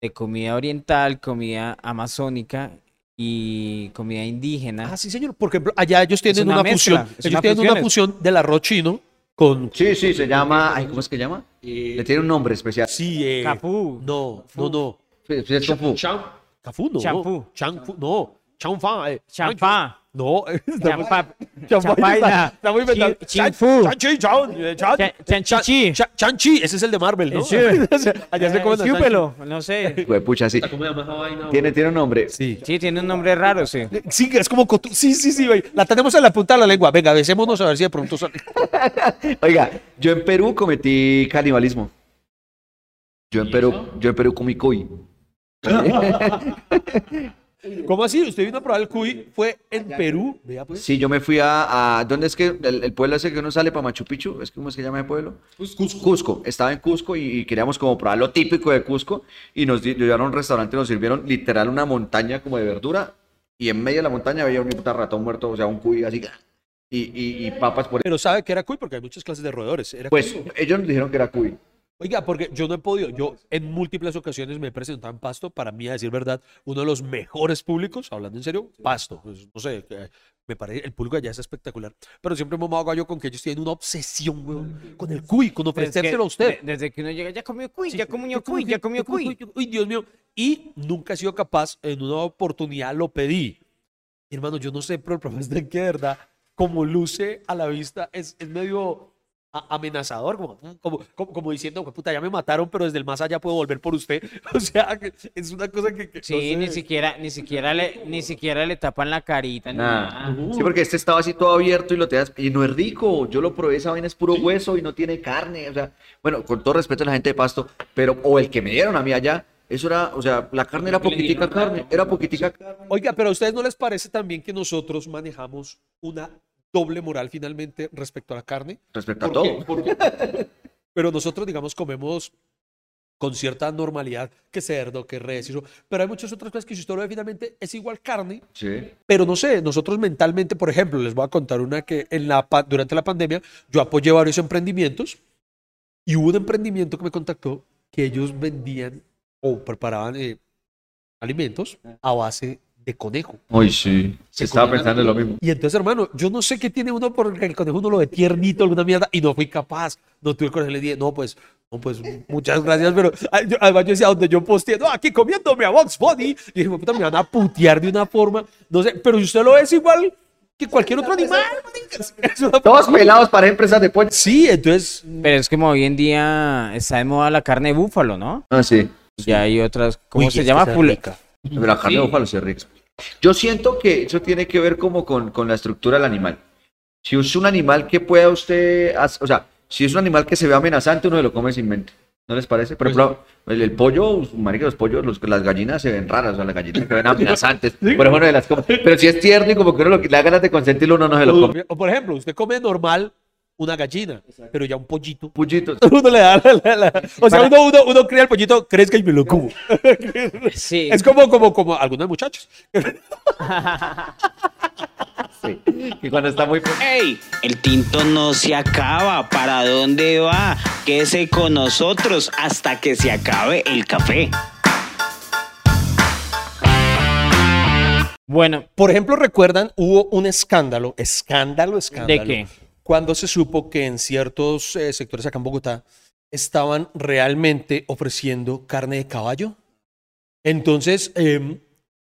de comida oriental, comida amazónica y comida indígena. Ah, sí, señor. Porque por ejemplo, allá ellos tienen una una, mezcla, fusión. Ellos una tienen una fusión del arroz chino con. Sí, sí, se llama... Ay, ¿cómo es que llama? Eh, Le tiene un nombre especial. Sí, eh, Capú. No, no, no. Es Fu. Cham- Cafú, no. Champú. Changfu, no. Chanfa. Eh. No, está muy- champaina, está, muy inventado. chi- Chan- chinfu. Chanchi, chan- chanchichi. Chanchi, ese es el de Marvel, ¿no? Sí. Allá se comen chúpelo, no sé. Güey, pucha, sí. Tiene, tiene un nombre. Sí. Sí, tiene un nombre raro, sí. Sí, es como cotu- Sí, sí, sí, güey. La tenemos en la punta de la lengua. Venga, besémonos a ver si de pronto sale. Oiga, yo en Perú cometí canibalismo. Yo en Perú, yo en Perú comí cuy. ¿Cómo así? Usted vino a probar el cuy, fue en Perú. Vea, pues. Sí, yo me fui a, a- ¿dónde es que el, el pueblo ese que uno sale para Machu Picchu? ¿Es que cómo es que se llama el pueblo? Cusco. Estaba en Cusco y, y queríamos como probar lo típico de Cusco y nos llevaron a un restaurante y nos sirvieron literal una montaña como de verdura y en medio de la montaña había un puta ratón muerto, o sea, un cuy así y, y, y papas por Pero sabe que era cuy porque hay muchas clases de roedores. Era Pues cuy. ellos nos dijeron que era cuy. Oiga, porque yo no he podido, yo en múltiples ocasiones me he presentado en Pasto, para mí, a decir verdad, uno de los mejores públicos, hablando en serio, Pasto. Pues, no sé, me parece, el público allá es espectacular. Pero siempre me hago gallo con que ellos tienen una obsesión, weón, con el cuy, con ofrecérselo a usted. de- Desde que uno llega, ya comió cuy, Sí, ya comió cuy, ya comió cuy. Uy, Dios mío. Y nunca he sido capaz, en una oportunidad lo pedí. Hermano, yo no sé, pero el es de que de verdad, como luce a la vista, es, es medio amenazador, como, como, como, como diciendo, "Jue puta, ya me mataron, pero desde el más allá puedo volver por usted. O sea, que es una cosa que... que no Sí, ni siquiera, ni siquiera le, ni siquiera le tapan la carita. ni Nada. nada. Sí, porque este estaba así todo abierto y lo te das, y no es rico. Yo lo probé, esa vaina es puro hueso y no tiene carne. O sea, bueno, con todo respeto a la gente de Pasto, pero, o el que me dieron a mí allá, eso era, o sea, la carne era poquitica carne, era poquitica carne. Oiga, pero a ustedes no les parece también que nosotros manejamos una doble moral finalmente respecto a la carne? Respecto a ¿Por todo. Pero nosotros, digamos, comemos con cierta normalidad que cerdo, que res, y eso. pero hay muchas otras cosas que si usted lo ve finalmente es igual carne, Sí. pero no sé, nosotros mentalmente, por ejemplo, les voy a contar una que en la, durante la pandemia yo apoyé varios emprendimientos y hubo un emprendimiento que me contactó que ellos vendían o preparaban eh, alimentos a base de conejo. Uy, sí. Se estaba pensando en lo mismo. Y entonces, hermano, yo no sé qué tiene uno porque el conejo uno lo ve tiernito, alguna mierda, y no fui capaz. No tuve el conejo, le dije, no, pues, no, pues, muchas gracias, pero yo- además yo decía, donde yo posteé, no, aquí comiéndome a Box Bunny, y dije, puta, me van a putear de una forma, no sé, pero si usted lo ve es igual que cualquier otro animal, marica. Es una- Todos pelados para empresas de pollo. Sí, entonces, Pero es como hoy en día está de moda la carne de búfalo, ¿no? Ah, sí. Ya hay otras, ¿cómo Uy, se llama? que Fule- rica. Pero la carne de búfalo sí es rica. Yo siento que eso tiene que ver como con, con la estructura del animal. Si es un animal que pueda usted, o sea, si es un animal que se ve amenazante, uno se lo come sin mente. ¿No les parece? Por ejemplo, el, el pollo, marica, los pollos, los- las gallinas se ven raras, o sea, las gallinas se ven amenazantes. Por ejemplo, de las. Pero si es tierno y como que uno lo, le da ganas de consentirlo, uno no se lo come. o por ejemplo, usted come normal una gallina, pero ya un pollito. Pullitos. Uno le da la- la- la- O sea, uno, uno, uno cría el pollito, crezca y me lo como. Sí. Es como, como, como algunos muchachos. Sí. Y cuando está muy... ¡Ey! El tinto no se acaba. ¿Para dónde va? Quédese con nosotros hasta que se acabe el café. Bueno, Por ejemplo, recuerdan, hubo un escándalo, escándalo, escándalo. ¿de qué? Cuando se supo que en ciertos eh, sectores acá en Bogotá estaban realmente ofreciendo carne de caballo. Entonces, em,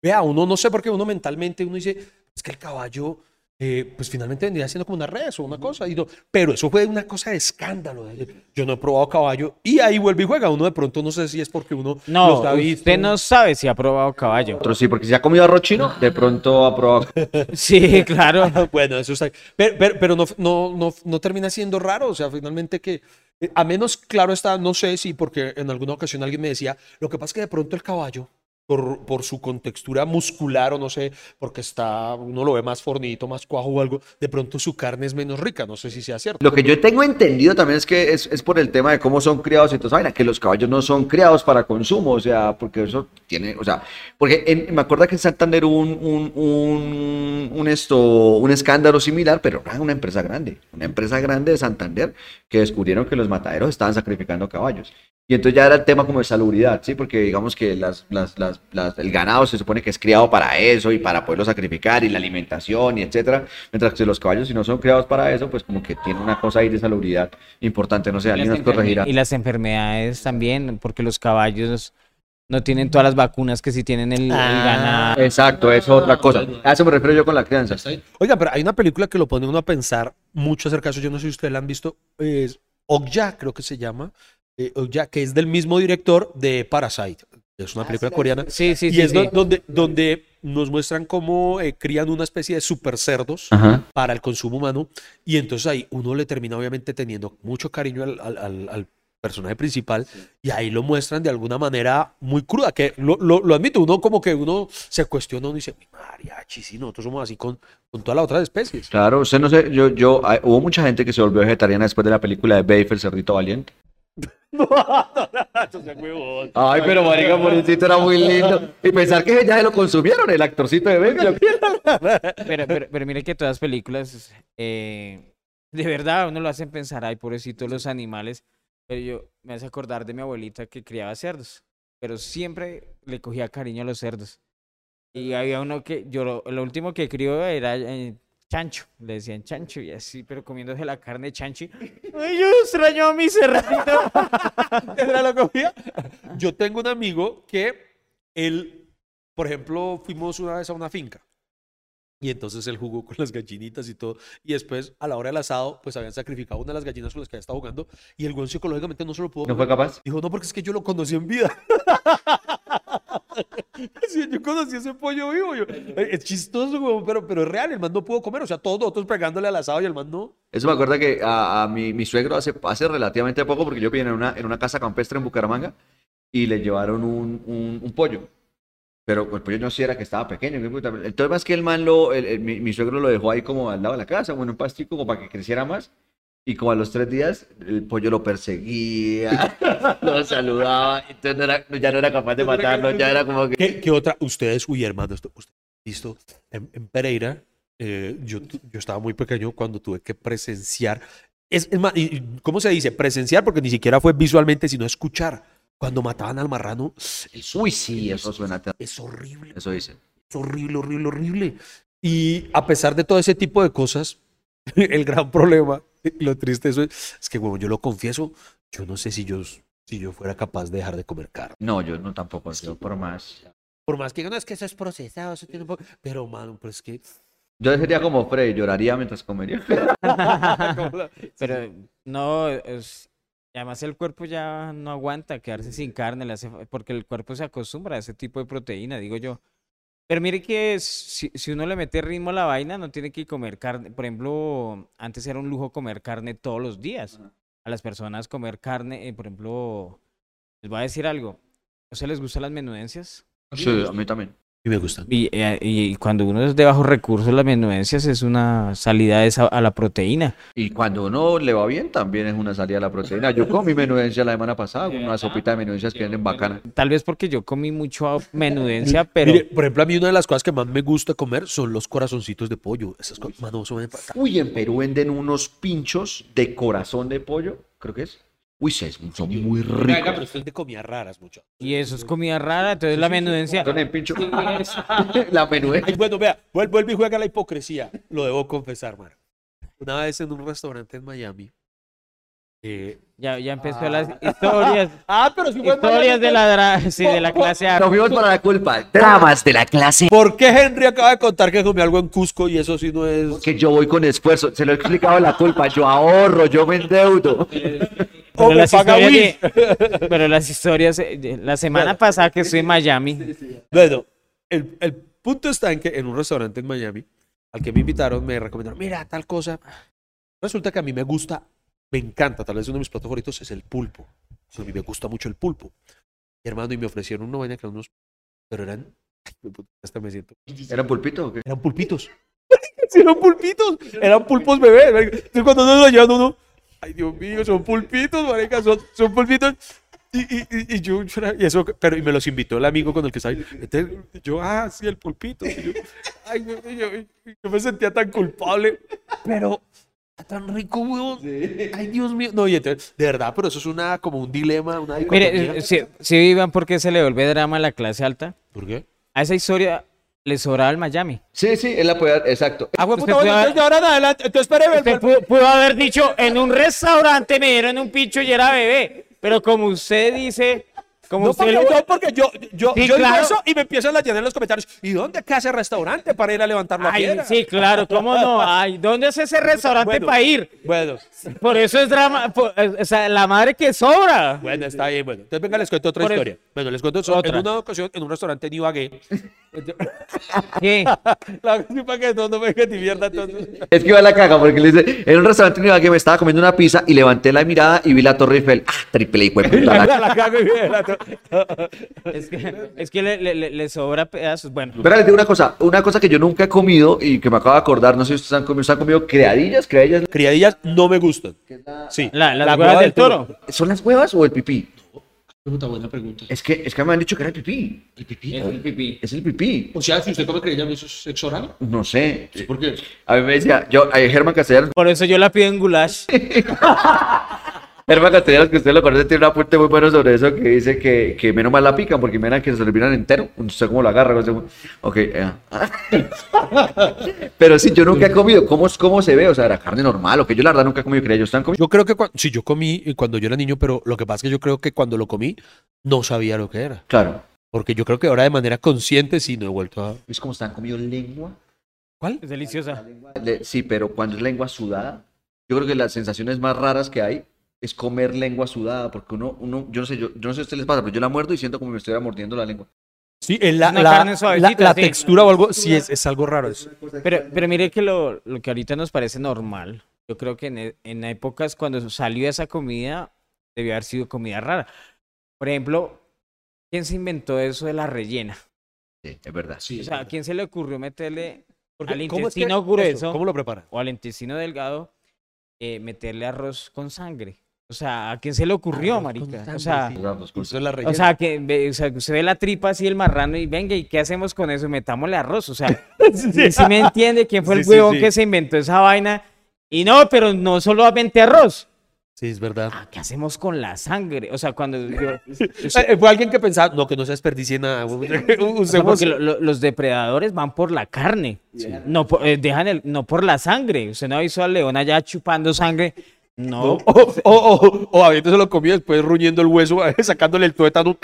vea, uno no sé por qué uno mentalmente uno dice, es que el caballo, eh, pues finalmente vendría siendo como una res o una cosa. Y no, pero eso fue una cosa de escándalo. de- Yo no he probado caballo. Y ahí vuelve y juega. Uno de pronto no sé si es porque uno No, los ha visto. usted no sabe si ha probado caballo. Otro sí, porque si ha comido arroz chino, de pronto ha probado... Sí, claro. Bueno, eso está. Pero, pero, pero no, no, no, no termina siendo raro. O sea, finalmente que. eh, A menos claro está, no sé si, porque en alguna ocasión alguien me decía, lo que pasa es que de pronto el caballo, por, por su contextura muscular o no sé, porque está, uno lo ve más fornito, más cuajo o algo, de pronto su carne es menos rica. No sé si sea cierto. Lo que yo tengo entendido también es que es, es por el tema de cómo son criados y toda que los caballos no son criados para consumo, o sea, porque eso tiene, o sea, porque en- me acuerdo que en Santander hubo un, un, un, un esto, un escándalo similar, pero era una empresa grande, una empresa grande de Santander, que descubrieron que los mataderos estaban sacrificando caballos. Y entonces ya era el tema como de salubridad, ¿sí? Porque digamos que las, las, las, las- el ganado se supone que es criado para eso y para poderlo sacrificar y la alimentación y etcétera, mientras que los caballos si no son criados para eso, pues como que tiene una cosa ahí de salubridad importante, no sé, alguien nos corregirá. Y las enfermedades también, porque los caballos no tienen todas las vacunas que sí tienen el, el Ah. ganado. Exacto, eso es otra cosa. A eso me refiero yo con la crianza. Oiga, pero hay una película que lo pone uno a pensar mucho acerca de eso. Yo no sé si ustedes la han visto. Es Okja, creo que se llama. Eh, Okja, que es del mismo director de Parasite. Es una película coreana. Sí, sí, y sí. es sí. do- donde, donde nos muestran cómo eh, crían una especie de super cerdos Ajá. para el consumo humano. Y entonces ahí uno le termina obviamente teniendo mucho cariño al, al- al- al personaje principal y ahí lo muestran de alguna manera muy cruda, que lo, lo, lo admito, uno como que uno se cuestiona, uno dice, "Uy, mariachi, si nosotros somos así con, con todas las otras especies. Claro, usted no sé, yo, yo, hay- hubo mucha gente que se volvió vegetariana después de la película de Babe, el cerdito valiente. Ay, pero marica, pobrecito era muy lindo. Y pensar que ya se lo consumieron, el actorcito de Babe. Pero, pero, pero mire que todas las películas, eh, de verdad, a uno lo hacen pensar, ay, pobrecitos los animales. Pero yo me hace acordar de mi abuelita que criaba cerdos, pero siempre le cogía cariño a los cerdos. Y había uno que, yo lo, lo último que crió era eh, chancho, le decían chancho, y así, pero comiéndose la carne de chancho. y, Ay, yo extraño a mi la comida. Yo tengo un amigo que él, por ejemplo, fuimos una vez a una finca. Y entonces él jugó con las gallinitas y todo. Y después, a la hora del asado, pues habían sacrificado una de las gallinas con las que había estado jugando. Y el güey psicológicamente no se lo pudo ¿No fue capaz? Dijo, no, porque es que yo lo conocí en vida. Yo conocí ese pollo vivo. yo- es chistoso, güey, pero, pero es real. El man no pudo comer. O sea, todos nosotros pegándole al asado y el man no. Eso me acuerda que a, a mi, mi suegro hace, hace relativamente poco, porque yo vine en una, en una casa campestre en Bucaramanga y le llevaron un, un, un pollo. Pero el pollo no si era que estaba pequeño. Entonces, más que el man, lo, el- el- mi, mi suegro lo dejó ahí como al lado de la casa, bueno, un pastico como para que creciera más. Y como a los tres días, el pollo lo perseguía, lo saludaba, entonces no era- ya no era capaz de matarlo, ya era como que... ¿Qué, qué otra? Ustedes, uy, hermano, esto, usted, visto, en, en Pereira, eh, yo, yo estaba muy pequeño cuando tuve que presenciar. Es, es más, ¿cómo se dice? Presenciar, porque ni siquiera fue visualmente, sino escuchar. Cuando mataban al marrano, el Uy, sí, eso suena... ter- es horrible, Eso dice. es horrible, horrible, horrible. Y a pesar de todo ese tipo de cosas, el gran problema, lo triste eso es, es que, bueno, yo lo confieso, yo no sé si yo, si yo fuera capaz de dejar de comer carne. No, yo no tampoco, yo por más... Por más que no, es que eso es procesado, eso tiene un poco... Pero, mano, pero es que... Yo sería como Freddy, lloraría mientras comería. Pero no, es- además el cuerpo ya no aguanta quedarse sin carne, le hace porque el cuerpo se acostumbra a ese tipo de proteína, digo yo. Pero mire que si, si uno le mete ritmo a la vaina, no tiene que comer carne. Por ejemplo, antes era un lujo comer carne todos los días. A las personas comer carne, eh, por ejemplo, les voy a decir algo. ¿A ustedes les gustan las menudencias? Sí, a mí también. Y me gustan. Y, eh, y cuando uno es de bajos recursos, las menudencias es una salida esa a la proteína. Y cuando uno le va bien, también es una salida a la proteína. Yo comí menudencia la semana pasada, una sopita de menudencias que vienen bacana. Tal vez porque yo comí mucho menudencia, pero Mire, por ejemplo, a mí una de las cosas que más me gusta comer son los corazoncitos de pollo. Esas cosas. Uy, en Perú venden unos pinchos de corazón de pollo, creo que es. Uy, sí, son muy Venga, ricos. pero usted de comida raras, mucho. y eso es comida rara, entonces la menudencia Son. La menudencia. Ay, bueno, vea, vuel- vuelve y juega la hipocresía. Lo debo confesar, Mar. Una vez en un restaurante en Miami. eh, ya, ya empezó las historias, Ah, pero si historias de la dra- sí, de la clase A. Nos fuimos para la culpa. Dramas de la clase. ¿Por qué Henry acaba de contar que comió algo en Cusco y eso sí no es. Que yo voy con esfuerzo. Se lo he explicado la culpa. Yo ahorro, yo me endeudo. Pero me las, paga historias de- pero las historias, la semana pasada que estuve en Miami, Bueno, el, el punto está en que en un restaurante en Miami, al que me invitaron, me recomendaron, mira, tal cosa. Resulta que a mí me gusta, me encanta, tal vez uno de mis platos favoritos es el pulpo. O a mí me gusta mucho el pulpo. Y hermano, y me ofrecieron una vaina que eran unos, pero eran, hasta me siento, ¿Era pulpito o qué? eran pulpitos. Sí, eran pulpitos, eran pulpos bebés. cuando uno lo llevan uno, ay Dios mío, son pulpitos, marica, son, son pulpitos. Y, y, y, y yo, y eso, pero y me los invitó el amigo con el que estaba. Entonces, yo, ah, sí, el pulpito. Y yo, ay, yo, yo- yo me sentía tan culpable, pero tan rico, weón. Ay, Dios mío. No, y entonces, de verdad, pero eso es una, como un dilema, una mire, eh, si, si vivan porque se le vuelve drama a la clase alta, ¿Por qué? a esa historia le sobraba el Miami. Sí, sí, él la puede dar. Exacto. Ah, puta, bueno, puede- entonces de ahora en adelante, entonces espéreme. Usted pudo, pudo haber dicho, en un restaurante me dieron un pincho y era bebé. Pero como usted dice, Como no, usted porque, lo- yo, porque yo, yo, Sí, yo digo claro. eso y me empiezan a llenar en los comentarios. ¿Y dónde queda ese restaurante para ir a levantar la Ay, piedra? sí, claro, ¿cómo no? Ay, ¿dónde es ese restaurante Bueno. para ir? Bueno, Por eso es drama, por- eh, o sea, la madre que sobra. bueno, está bien. Bueno, entonces venga, les cuento otra Por eso- historia. Bueno, les cuento so- en Otra. una ocasión en un restaurante en Ibagué. ¿Qué? la sí, para que no, no me mierda entonces. Es que iba a la caga porque le dice, en un restaurante en Ibagué me estaba comiendo una pizza y levanté la mirada y vi la Torre Eiffel. Ah, triple hijo de puta. La, la- la cago y la to- Es que, es que le, le- le- le sobra pedazos. Bueno, Pero les digo una cosa, una cosa que yo nunca he comido y que me acabo de acordar, no sé si ustedes han comido, ¿ustedes han comido creadillas? ¿Creadillas Criadillas no me gustan. Sí. la, las la huevas hueva del toro. son las huevas o el pipí? Pregunta, buena pregunta. Es que, es que me han dicho que era el pipí. ¿El pipí? Es el pipí. Es el pipí. O sea, si usted come creía, ¿eso es sexo oral? No sé. Sí, ¿por qué? A mí me decía, yo, Germán Castellanos, Por eso yo la pido en goulash. Germán Castellanos, que usted lo conoce, tiene un apunte muy bueno sobre eso que dice que, que menos mal la pican porque miran que se lo miran entero. No sé cómo lo agarra. no sé cómo- Ok. eh. Pero sí, yo nunca he comido. ¿Cómo, ¿Cómo se ve? O sea, era carne normal. O que yo la verdad nunca he comido creadillas. ¿Ustedes han comido? Yo creo que cuando, sí, yo comí cuando yo era niño, pero lo que pasa es que yo creo que cuando lo comí no sabía lo que era. Claro. Porque yo creo que ahora de manera consciente sí no he vuelto a... ¿Es como están comido lengua? ¿Cuál? Es deliciosa. Sí, pero cuando es lengua sudada, yo creo que las sensaciones más raras que hay es comer lengua sudada, porque uno, uno, yo no sé, yo, yo no sé si a ustedes les pasa, pero yo la muerdo y siento como me estuviera mordiendo la lengua. Sí, en la, Una la, carne la- la sí. textura o algo, sí, es, es algo raro eso. Pero, pero mire que lo, lo que ahorita nos parece normal, yo creo que en, e- en épocas cuando salió esa comida, debió haber sido comida rara. Por ejemplo, ¿quién se inventó eso de la rellena? Sí, es verdad. Sí. O sea, ¿a quién se le ocurrió meterle Porque, Al ¿cómo es que- intestino grueso. eso, ¿Cómo lo prepara? o al intestino delgado eh, meterle arroz con sangre? O sea, ¿a quién se le ocurrió, marica? O sea, O que ve- o sea, que usted ve la tripa así el marrano y venga, ¿y qué hacemos con eso? Metámosle arroz. O sea, Sí. si me entiende quién fue Sí, el sí, huevón sí. que se inventó esa vaina. Y no, pero no solamente arroz. Sí, es verdad. Ah, ¿Qué hacemos con la sangre? O sea, cuando yo- Fue alguien que pensaba, no, que no se desperdicie nada. o Usemos... sea, porque lo- lo- los depredadores van por la carne, no por, eh, dejan el, no por la sangre. Usted no ha visto al león allá chupando sangre. No, O, o, o, o lo comido después ruñendo el hueso, sacándole el tuétano.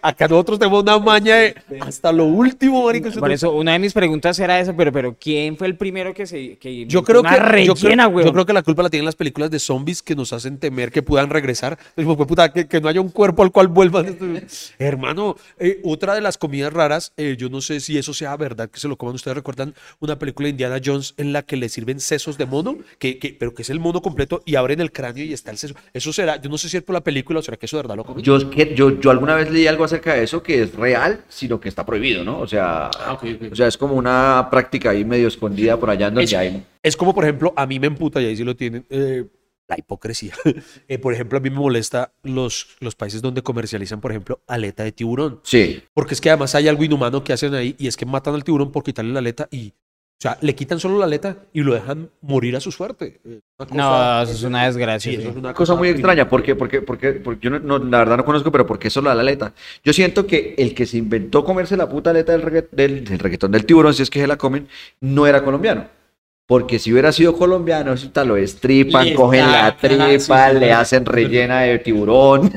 Acá nosotros tenemos una maña de hasta lo último, marico. por eso una de mis preguntas era esa, pero, pero ¿quién fue el primero que se que Yo creo, una que, yo, rellena, creo, güey? yo creo que la culpa la tienen las películas de zombies que nos hacen temer que puedan regresar. Pues, puta, que, que no haya un cuerpo al cual vuelvan. Hermano, eh, otra de las comidas raras, eh, yo no sé si eso sea verdad que se lo coman. Ustedes recuerdan una película de Indiana Jones en la que le sirven sesos de mono, que, que- pero que es el mono completo y abren el cráneo y está el seso. Eso será, yo no sé si es por la película o será que eso de verdad lo comen. Yo, yo, yo alguna vez leí algo acerca de eso que es real, sino que está prohibido, ¿no? O sea, Ah, o sea es como una práctica ahí medio escondida por allá en donde Es- hay. Es como, por ejemplo, a mí me emputa, y ahí sí lo tienen, eh, la hipocresía. Eh, por ejemplo, a mí me molesta los, los países donde comercializan, por ejemplo, aleta de tiburón. Sí, Porque es que además hay algo inhumano que hacen ahí y es que matan al tiburón por quitarle la aleta y, sea, le quitan solo la aleta y lo dejan morir a su suerte. Una cosa- No, eso es una desgracia. Sí, eso sí. es una cosa muy extraña, porque, porque, porque, porque yo no, no- la verdad no conozco, pero ¿por qué solo la aleta? Yo siento que el que se inventó comerse la puta aleta del, regga- del, del reggaetón del tiburón, si es que se la comen, no era colombiano. Porque si hubiera sido colombiano, lo estripan, cogen la tripa, sí, sí, le sí. hacen rellena de tiburón.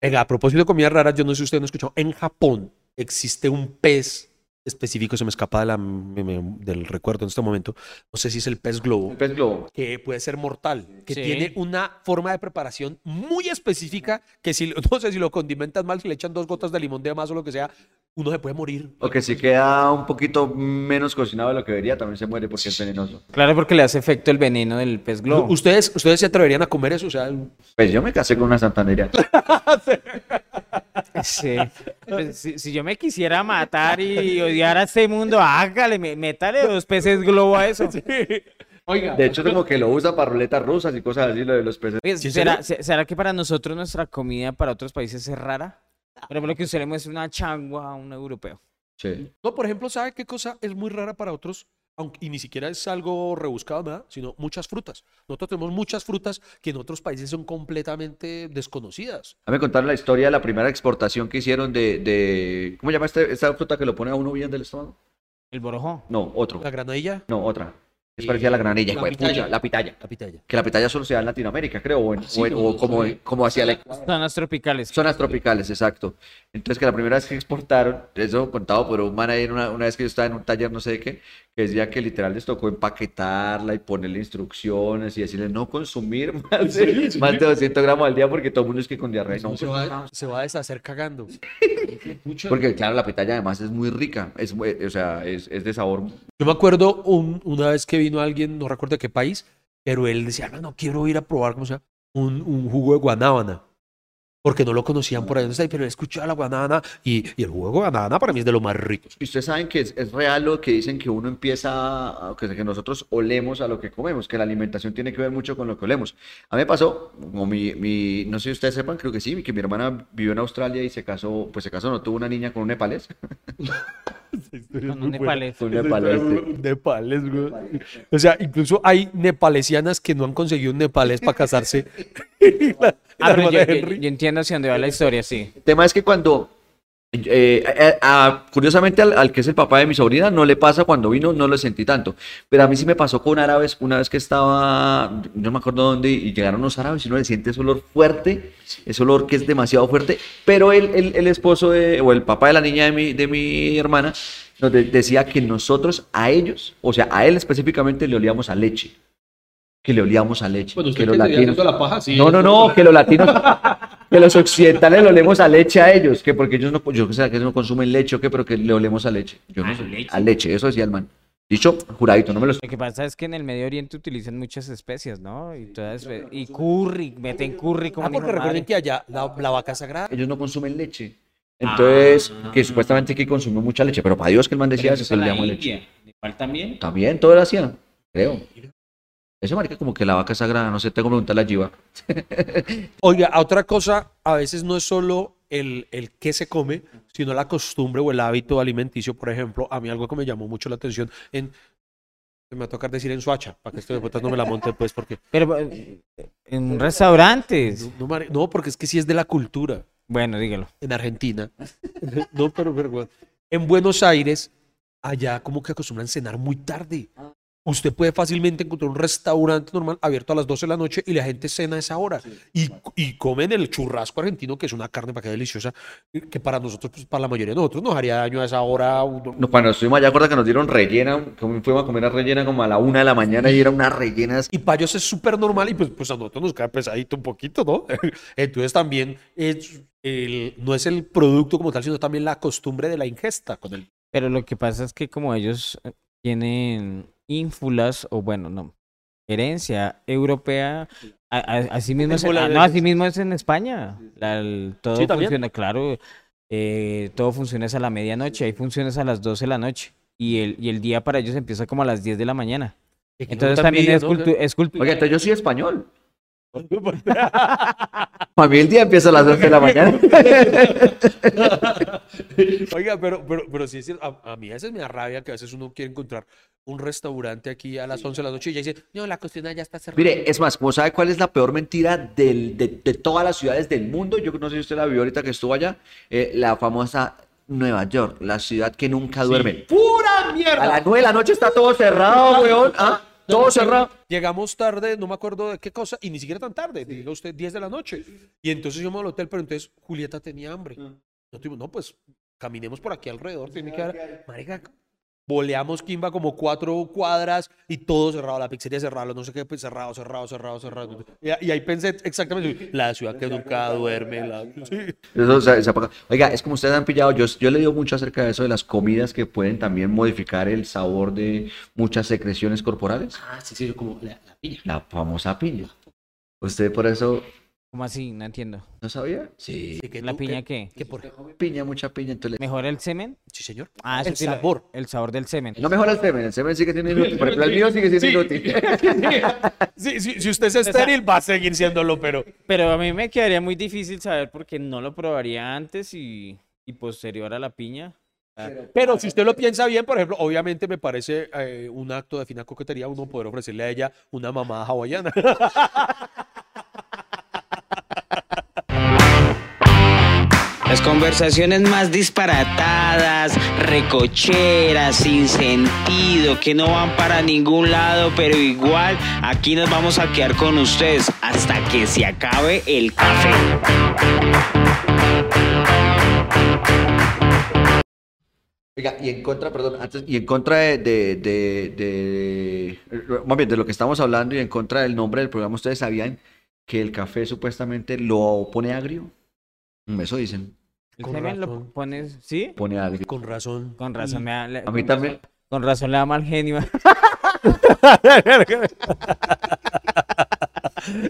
Venga, a propósito de comidas raras, yo no sé si ustedes no han escuchado, en Japón existe un pez específico, se me escapa de la- me- me- del recuerdo en este momento, no sé si es el pez globo. Pez globo. que puede ser mortal, que Sí. tiene una forma de preparación muy específica que si, no sé, si lo condimentas mal, si le echan dos gotas de limón de más o lo que sea, uno se puede morir. O que si queda un poquito menos cocinado de lo que debería, también se muere porque es venenoso. Claro, porque le hace efecto el veneno del pez globo. ¿Ustedes, ¿Ustedes se atreverían a comer eso? O sea, Pues yo me casé con una santanera. Sí. Pues, si, si yo me quisiera matar y odiar a este mundo, hágale, métale dos peces globo a eso. Oiga, De hecho, como que lo usa para ruletas rusas y cosas así, lo de los peces. Oye, ¿Sí, ¿será, se- ¿Será que para nosotros nuestra comida para otros países es rara? Por ejemplo, que usted le muestre una changua a un europeo. Sí. no, por ejemplo, ¿sabe qué cosa es muy rara para otros? Aunque, y ni siquiera es algo rebuscado, nada, sino muchas frutas. Nosotros tenemos muchas frutas que en otros países son completamente desconocidas. A mí me contaron la historia de la primera exportación que hicieron de, de ¿cómo se llama este- esta fruta que lo pone a uno bien del estómago? El borojó. No, otro. La granadilla, No, otra. Es parecida a la granilla, La pitaya. la pitaya. La pitaya. Que la pitaya solo se da en Latinoamérica, creo, o, en- Sí, o en- no, o no como, sabía. como hacia la, Zonas tropicales. Zonas tropicales, exacto. Entonces, que la primera vez que exportaron, eso contado por un man ahí, en una, una vez que yo estaba en un taller, no sé de qué, que decía que literal les tocó empaquetarla y ponerle instrucciones y decirle no consumir más de, más de 200 gramos al día porque todo el mundo es que con diarrea. No, No se va- Se va a deshacer cagando. Porque claro, la pitaya además es muy rica, es, muy- o sea, es, es de sabor. Yo me acuerdo un- una vez que vino alguien, no recuerdo de qué país, pero él decía, no quiero ir a probar, ¿cómo se llama? Un, un jugo de guanábana. Porque no lo conocían por ahí, no sé, pero escuchaba la guanábana y, y el jugo de para mí es de lo más rico. Y ustedes saben que es, es real lo que dicen que uno empieza, a- que, que nosotros olemos a lo que comemos, que la alimentación tiene que ver mucho con lo que olemos. A mí me pasó, como mi, mi- no sé si ustedes sepan, creo que sí, que mi hermana vivió en Australia y se casó, pues se casó, no tuvo una niña con un nepalés. Con un nepalés. Un nepalés. sí. Nepales, güey. O sea, incluso hay nepalesianas que no han conseguido un nepalés para casarse. Ah, pero yo, entiendo hacia dónde va la historia, sí. El tema es que cuando, eh, eh, a- curiosamente al, al que es el papá de mi sobrina, no le pasa cuando vino, no lo sentí tanto. Pero a mí sí me pasó con árabes una vez que estaba, no me acuerdo dónde, y llegaron los árabes y uno le siente ese olor fuerte, ese olor que es demasiado fuerte. Pero el, el, el esposo de, o el papá de la niña de mi, de mi hermana nos de- decía que nosotros a ellos, o sea, a él específicamente le olíamos a leche. Que le olíamos a leche. Bueno, que usted los que latinos. la paja, sí. No, no, no, que los latinos, que los occidentales le olemos a leche a ellos, que porque ellos no, yo sé que no consumen leche o qué, pero que le olemos a leche. Yo no A sé, leche. a leche, eso decía el man. Dicho, juradito, no me lo Lo que pasa es que en el Medio Oriente utilizan muchas especias, ¿no? Y, todas, y curry, meten curry como Ah, porque recuerden que allá la, la vaca sagrada. Ellos no consumen leche. Entonces, que supuestamente aquí consumió mucha leche, pero para Dios que el man decía eso, que le olíamos leche. ¿Cuál también? También, todo lo hacían, creo. Eso marica como que la vaca es sagrada, no sé, tengo que preguntarle a Giva. Oiga, otra cosa, a veces no es solo el, el qué se come, sino la costumbre o el hábito alimenticio. Por ejemplo, a mí algo que me llamó mucho la atención en. Me va a tocar decir en Suacha, para que esto de putas no me la monte, pues, porque. Pero eh, en restaurantes. No, no, no, porque es que sí es de la cultura. Bueno, dígalo. En Argentina. no, pero, pero, bueno. En Buenos Aires, allá como que acostumbran cenar muy tarde. Usted puede fácilmente encontrar un restaurante normal abierto a las 12 de la noche y la gente cena a esa hora. Y, y comen el churrasco argentino, que es una carne para que deliciosa, que para nosotros, pues para la mayoría de nosotros nos haría daño a esa hora. No, cuando estuvimos allá, acuerda que nos dieron rellena, fuimos a comer a rellena como a la una de la mañana y era una rellena Y para ellos es súper normal y pues, pues a nosotros nos cae pesadito un poquito, ¿no? Entonces también es el- no es el producto como tal, sino también la costumbre de la ingesta con el Pero lo que pasa es que como ellos eh, tienen ínfulas, o bueno, no, herencia europea, a- a- así mismo es, ah, no, así mismo es en España. La- el- todo Sí, también. funciona, claro, eh, todo funciona es a la medianoche, hay funciones a las 12 de la noche. Y el, y el día para ellos empieza como a las 10 de la mañana. Entonces también es, cultu- es cultura. Oye, entonces yo soy español. Para mí el día empieza a las 12 de la mañana. Oiga, pero, pero, pero sí es a, a mí a veces me da rabia que a veces uno quiere encontrar un restaurante aquí a las 11 de la noche y ya dice, no, la cocina ya está cerrada. Mire, es más, ¿cómo sabe cuál es la peor mentira del- de, de todas las ciudades del mundo? Yo no sé si usted la vio ahorita que estuvo allá. eh, la famosa Nueva York, la ciudad que nunca duerme. ¡Pura mierda! A las 9 de la noche está todo cerrado, weón. ¿Ah? Todo cerrado. Llegamos tarde, no me acuerdo de qué cosa, y ni siquiera tan tarde, diga usted 10 de la noche. Y entonces yo me al hotel, pero entonces Julieta tenía hambre. No, tuvimos- no, pues caminemos por aquí alrededor, tiene que haber. Marica, boleamos Kimba como cuatro cuadras y todo cerrado, la pizzería cerrada, no sé qué, pues cerrado, cerrado, cerrado, cerrado. Y, y ahí pensé exactamente, la ciudad que nunca duerme. La, sí. Eso se-. Oiga, es como ustedes han pillado, yo, yo le digo mucho acerca de eso de las comidas que pueden también modificar el sabor de muchas secreciones corporales. Ah, sí, sí, como la, la piña. La famosa piña. ¿Usted por eso ¿Cómo así? No entiendo. no sabía? Sí. que ¿La tú- piña que- qué? que por- Piña, mucha piña. Entonces, ¿Mejora el semen? Sí, señor. Ah, El sí sabor. El sabor del semen. no mejora el semen, el semen sigue siendo inútil. Por ejemplo, el mío sigue siendo inútil. Sí, sí, si usted es estéril, va a seguir siéndolo, pero. Pero a mí me quedaría muy difícil saber porque no lo probaría antes y, y posterior a la piña. Pero si usted lo piensa bien, por ejemplo, obviamente me parece eh, un acto de fina coquetería uno poder ofrecerle a ella una mamada hawaiana. Las conversaciones más disparatadas, recocheras, sin sentido, que no van para ningún lado, pero igual aquí nos vamos a quedar con ustedes hasta que se acabe el café. Oiga, y en contra, perdón, antes, y en contra de, de, de, de- de lo que estamos hablando y en contra del nombre del programa, ¿ustedes sabían que el café supuestamente lo pone agrio? Eso dicen, Con lo razón. pones, ¿sí? pone agrio. Con razón. Con razón me da, le- A mí también. con razón le da mal genio.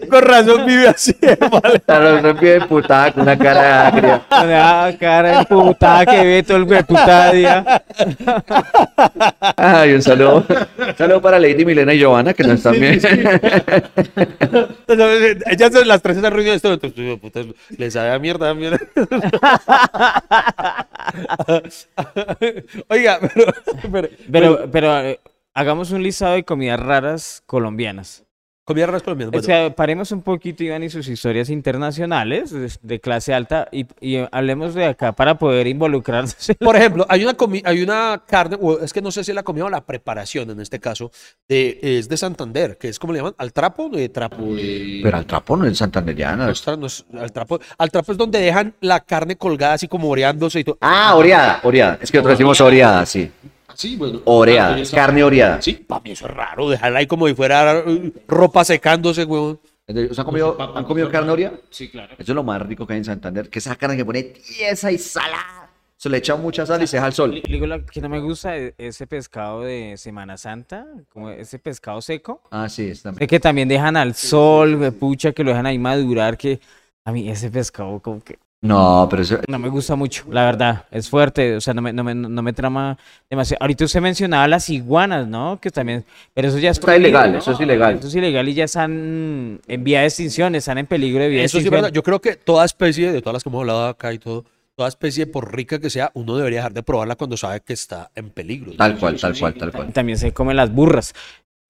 Con razón vive así, ¿vale? Claro, eso bien putada con una cara agria. Da cara de putada que ve todo el güey putada día. Ay, un saludo. Un saludo para Lady Milena y Giovanna, que nos están viendo. Ellas son las tres están reunidas. Esto, entonces, puta, les sabe a mierda, a mierda. Oiga, pero, pero, Pero, pero eh, hagamos un listado de comidas raras colombianas. Comida raras colombianas. O Bueno, sea, paremos un poquito, Iván, y sus historias internacionales de, de clase alta y, y hablemos de acá para poder involucrarnos. Por ejemplo, hay una, comi- hay una carne, o es que no sé si la comida o la preparación en este caso, de, es de Santander, que es como le llaman, al trapo, de trapo. de- Pero al trapo no es santanderiana. no no es- al trapo. Al trapo es donde dejan la carne colgada así como oreándose y todo. Ah, oreada, oreada. Es que nosotros decimos oreada, sí. Sí, bueno. Oreada, Ah, carne oreada. Sí. Para mí eso es raro, dejarla ahí como si fuera eh, ropa secándose, huevón. ¿Ustedes han comido, ¿Han comido carne oreada? Sí, claro. Eso es lo más rico que hay en Santander, que esa carne que pone tiesa y salada. Se le echa mucha sal y se deja al sol. Digo, lo que no me gusta es ese pescado de Semana Santa, como ese pescado seco. Ah, sí, está De que también dejan al sol, pucha, que lo dejan ahí madurar, que a mí ese pescado como que No, pero eso, no me gusta mucho, la verdad, es fuerte, o sea, no me, no me, no me trama demasiado. Ahorita usted mencionaba las iguanas, ¿no? Que también, pero eso ya es Está ilegal, ¿no? eso es ilegal. Eso es ilegal y ya están en vía de extinción, están en peligro de vía de Eso sí es extinción. verdad. Yo creo que toda especie, de todas las que hemos hablado acá y todo, toda especie, por rica que sea, uno debería dejar de probarla cuando sabe que está en peligro. tal cual, tal cual, tal cual. También se comen las burras.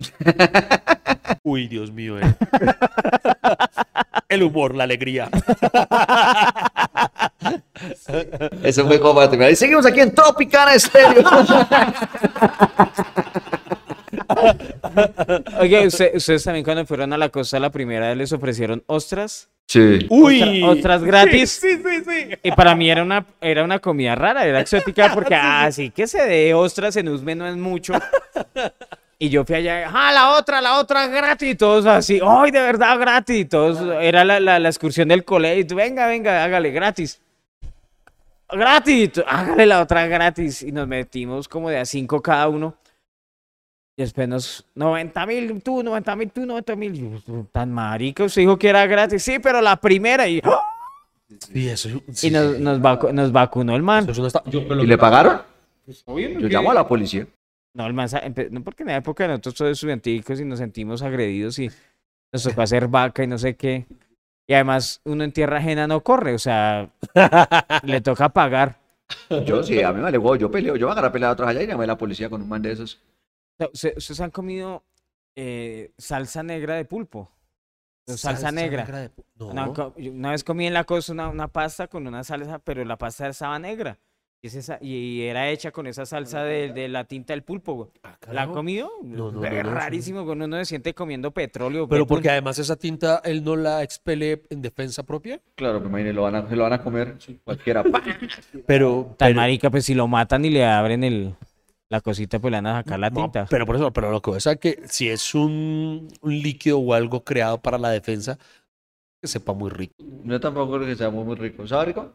Uy, Dios mío, eh. El humor, la alegría. Eso fue como para terminar. Y seguimos aquí en Tropicana Estéreo. Oye, usted- ustedes también cuando fueron a la costa la primera vez les ofrecieron ostras. Sí. Uy. Ostra- ostras gratis. Sí, sí, sí. Y para mí era una, era una comida rara, era exótica, porque así que se de ostras en Usme no es mucho. Y yo fui allá, ah, la otra, la otra gratis, y todos así, ¡ay, de verdad gratis! Y todos, era la, la, la excursión del colegio, y tú, venga, venga, hágale, gratis. Gratis, hágale la otra gratis. Y nos metimos como de a cinco cada uno. Y después nos, 90 mil, tú, 90 mil, tú, 90 mil. Tan marica, usted dijo que era gratis. Sí, pero la primera, y, ¡ah! Sí, eso, sí, y nos, nos, vacu- nos vacunó el man. eso Yo, pero ¿Y le pagaron? Obvio, Yo llamo a la policía. No, el man, no porque en la época nosotros todos estudianticos y nos sentimos agredidos y nos tocó hacer vaca y no sé qué. Y además uno en tierra ajena no corre, o sea, le toca pagar. Yo sí, a mí me vale huevo, yo peleo. Yo voy a agarrar a pelear a otros allá y llamé a la policía con un man de esos. O sea, ¿usted- ¿Ustedes han comido eh, salsa negra de pulpo? O salsa, negra. de pu- No. Una, una vez comí en la costa una, una pasta con una salsa, pero la pasta estaba negra. Y, es esa- y era hecha con esa salsa de, de la tinta del pulpo. güey. Ah, ¿La ha comido? No, no, Es no, no, rarísimo, cuando uno se siente comiendo petróleo. Pero porque además esa tinta él no la expele en defensa propia. Claro, me imagino, lo van a, se lo van a comer cualquiera. Pero. Tan pero- marica, pues si lo matan y le abren el, la cosita, pues le van a sacar la No, tinta. pero por eso, pero lo que pasa es que si es un, un líquido o algo creado para la defensa, que sepa muy rico. Yo tampoco creo que sea muy, muy rico. ¿Sabe rico?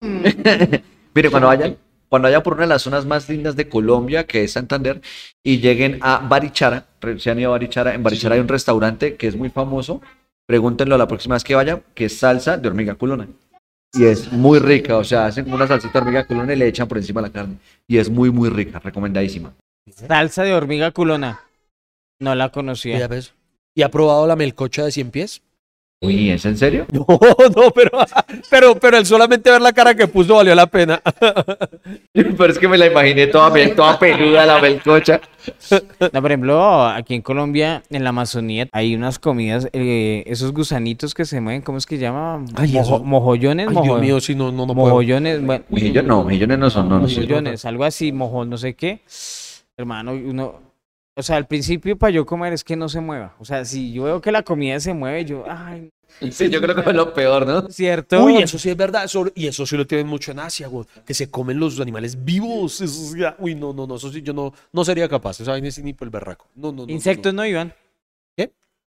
Mire, cuando vayan, cuando vayan por una de las zonas más lindas de Colombia, que es Santander, y lleguen a Barichara, se han ido a Barichara, en Barichara hay un restaurante que es muy famoso, pregúntenlo la próxima vez que vayan, que es salsa de hormiga culona. Y es muy rica, o sea, hacen como una salsita de hormiga culona y le echan por encima la carne. Y es muy, muy rica, recomendadísima. Salsa de hormiga culona. No la Ya conocía. ves. ¿Y ha probado la melcocha de 100 pies? Uy, ¿es en serio? No, no, pero, pero, pero el solamente ver la cara que puso valió la pena. Pero es que me la imaginé toda, toda peluda, la melcocha. No, por ejemplo, aquí en Colombia, en la Amazonía, hay unas comidas, eh, esos gusanitos que se mueven, ¿cómo es que llama? Ay, Mojo- eso- mojollones, Ay, mojo- Dios mío, si no, no, no puedo. mojollones, bueno, Mejillones, no, mejillones no son, no, no sé. mojollones, algo así, mojo, no sé qué. Hermano, uno, o sea, al principio para yo comer es que no se mueva. O sea, si yo veo que la comida se mueve, yo, ay, Sí, yo creo que es lo peor, ¿no? ¿cierto? Uy, eso sí es verdad. eso- y eso sí lo tienen mucho en Asia, güey. Que se comen los animales vivos. Eso sí, ah, uy, no, no, no. Eso sí, yo no, no sería capaz. Esa vaina ni por el berraco. No, no, no, Insectos no. no, Iván.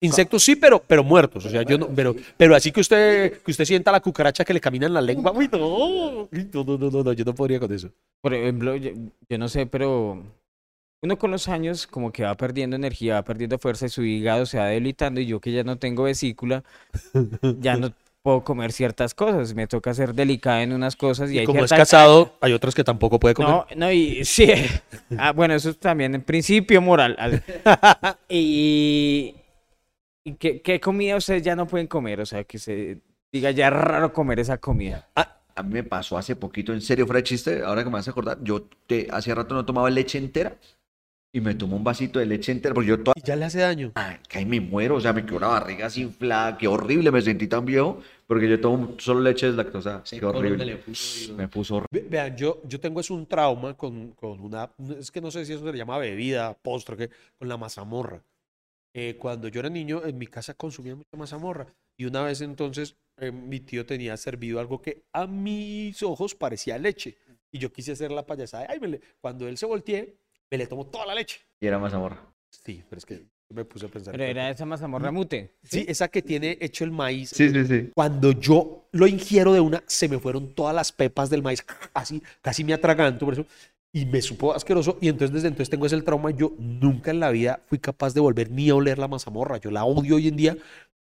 Insectos sí, pero, pero muertos. O sea, yo no. Pero, pero así que usted, que usted sienta la cucaracha que le camina en la lengua. Uy, no. No, no, no, no, no, Yo no podría con eso. Por ejemplo, yo, yo no sé, pero uno con los años como que va perdiendo energía, va perdiendo fuerza y su hígado se va debilitando y yo que ya no tengo vesícula, ya no puedo comer ciertas cosas, me toca ser delicada en unas cosas y, Y hay como es casado, hay otras que tampoco puede comer. No, no, y sí. Ah, bueno, eso es también en principio moral. Al- y y qué, qué comida ustedes ya no pueden comer, o sea, que se diga ya es raro comer esa comida. A mí me pasó hace poquito, en serio, fuera de chiste, ahora que me vas a acordar, yo te, hace rato no tomaba leche entera y me tomé un vasito de leche entera, porque yo toda... Y ya le hace daño. Ay, que ahí me muero, o sea, me quedó la barriga así inflada, qué horrible, me sentí tan viejo, porque yo tomo solo leche deslactosada, Ese qué horrible. le puso, Me puso horrible. Ve- Vean, yo, yo tengo es un trauma con, con una, es que no sé si eso se le llama bebida, postre, ¿qué? con la mazamorra. Eh, cuando yo era niño, en mi casa consumía mucha mazamorra. Y una vez entonces eh, mi tío tenía servido algo que a mis ojos parecía leche. Y yo quise hacer la payasada. Ay, me le- Cuando él se volteé, me le tomó toda la leche. Y era mazamorra. Sí, pero es que me puse a pensar. Pero era esa mazamorra mute. Sí, esa que tiene hecho el maíz. Sí, sí, sí. Cuando yo lo ingiero de una, se me fueron todas las pepas del maíz, así, casi me atraganto por eso, y me supo asqueroso, y entonces desde entonces tengo ese trauma, yo nunca en la vida fui capaz de volver ni a oler la mazamorra, yo la odio hoy en día,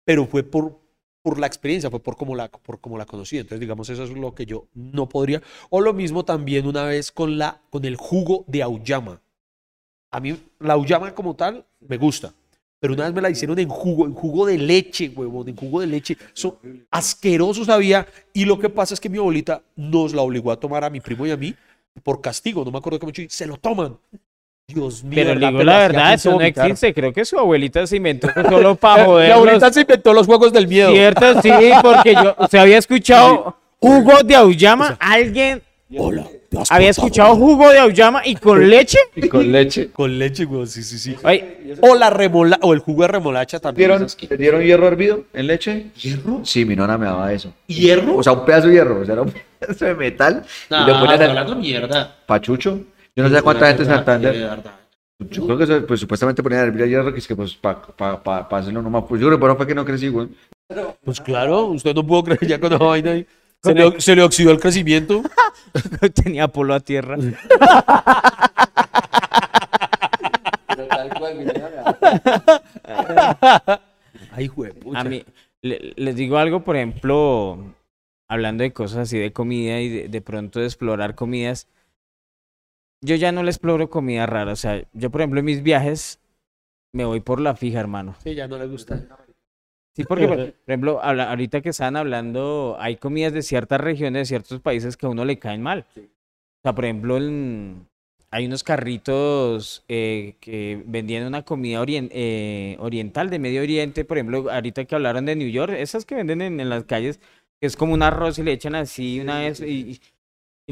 pero fue por, por la experiencia, fue por cómo la, por cómo la conocí, entonces digamos eso es lo que yo no podría, o lo mismo también una vez con, la, con el jugo de auyama, a mí la auyama como tal me gusta, pero una vez me la hicieron en jugo, en jugo de leche, huevón, en jugo de leche. Eso asqueroso sabía. Y lo que pasa es que mi abuelita nos la obligó a tomar a mi primo y a mí por castigo. No me acuerdo cómo y se lo toman. Dios mío. Pero la verdad, eso no existe. Creo que su abuelita se inventó solo para joder. abuelita se inventó los juegos del miedo. Cierto, sí, porque yo se había escuchado jugo de auyama. Alguien Hola. ¿Te has había escuchado jugo de auyama y con leche. Y con leche. Con leche, güey. Sí, sí, sí. Ay, O la remola, o el jugo de remolacha también. ¿Dieron, ¿te dieron hierro hervido en leche? ¿Hierro? Sí, mi nona me daba eso. ¿Hierro? O sea, un pedazo de hierro, o sea, era un pedazo de metal. No, y lo ponían hablando mierda. pachucho. Yo no sé cuánta gente en De Santander. Yo creo que eso, pues, supuestamente ponían a hervir el hierro, que es que pues para pa, pa, pa hacerlo nomás. Pues yo creo que no crecí, güey. Pues claro, usted no pudo creer ya con esa vaina ahí. Se le, se le oxidó el crecimiento. tenía polo a tierra. Ay, güey. A mí, le- les digo algo, por ejemplo, hablando de cosas así de comida y de, de pronto de explorar comidas. Yo ya no le exploro comida rara. O sea, yo, por ejemplo, en mis viajes me voy por la fija, hermano. Sí, ya no le gusta. Sí, porque, por, por ejemplo, habla- ahorita que estaban hablando, hay comidas de ciertas regiones, de ciertos países que a uno le caen mal. O sea, por ejemplo, en- hay unos carritos eh, que vendían una comida orien- eh, oriental de Medio Oriente, por ejemplo, ahorita que hablaron de New York, esas que venden en, en las calles, que es como un arroz y le echan así una vez y, y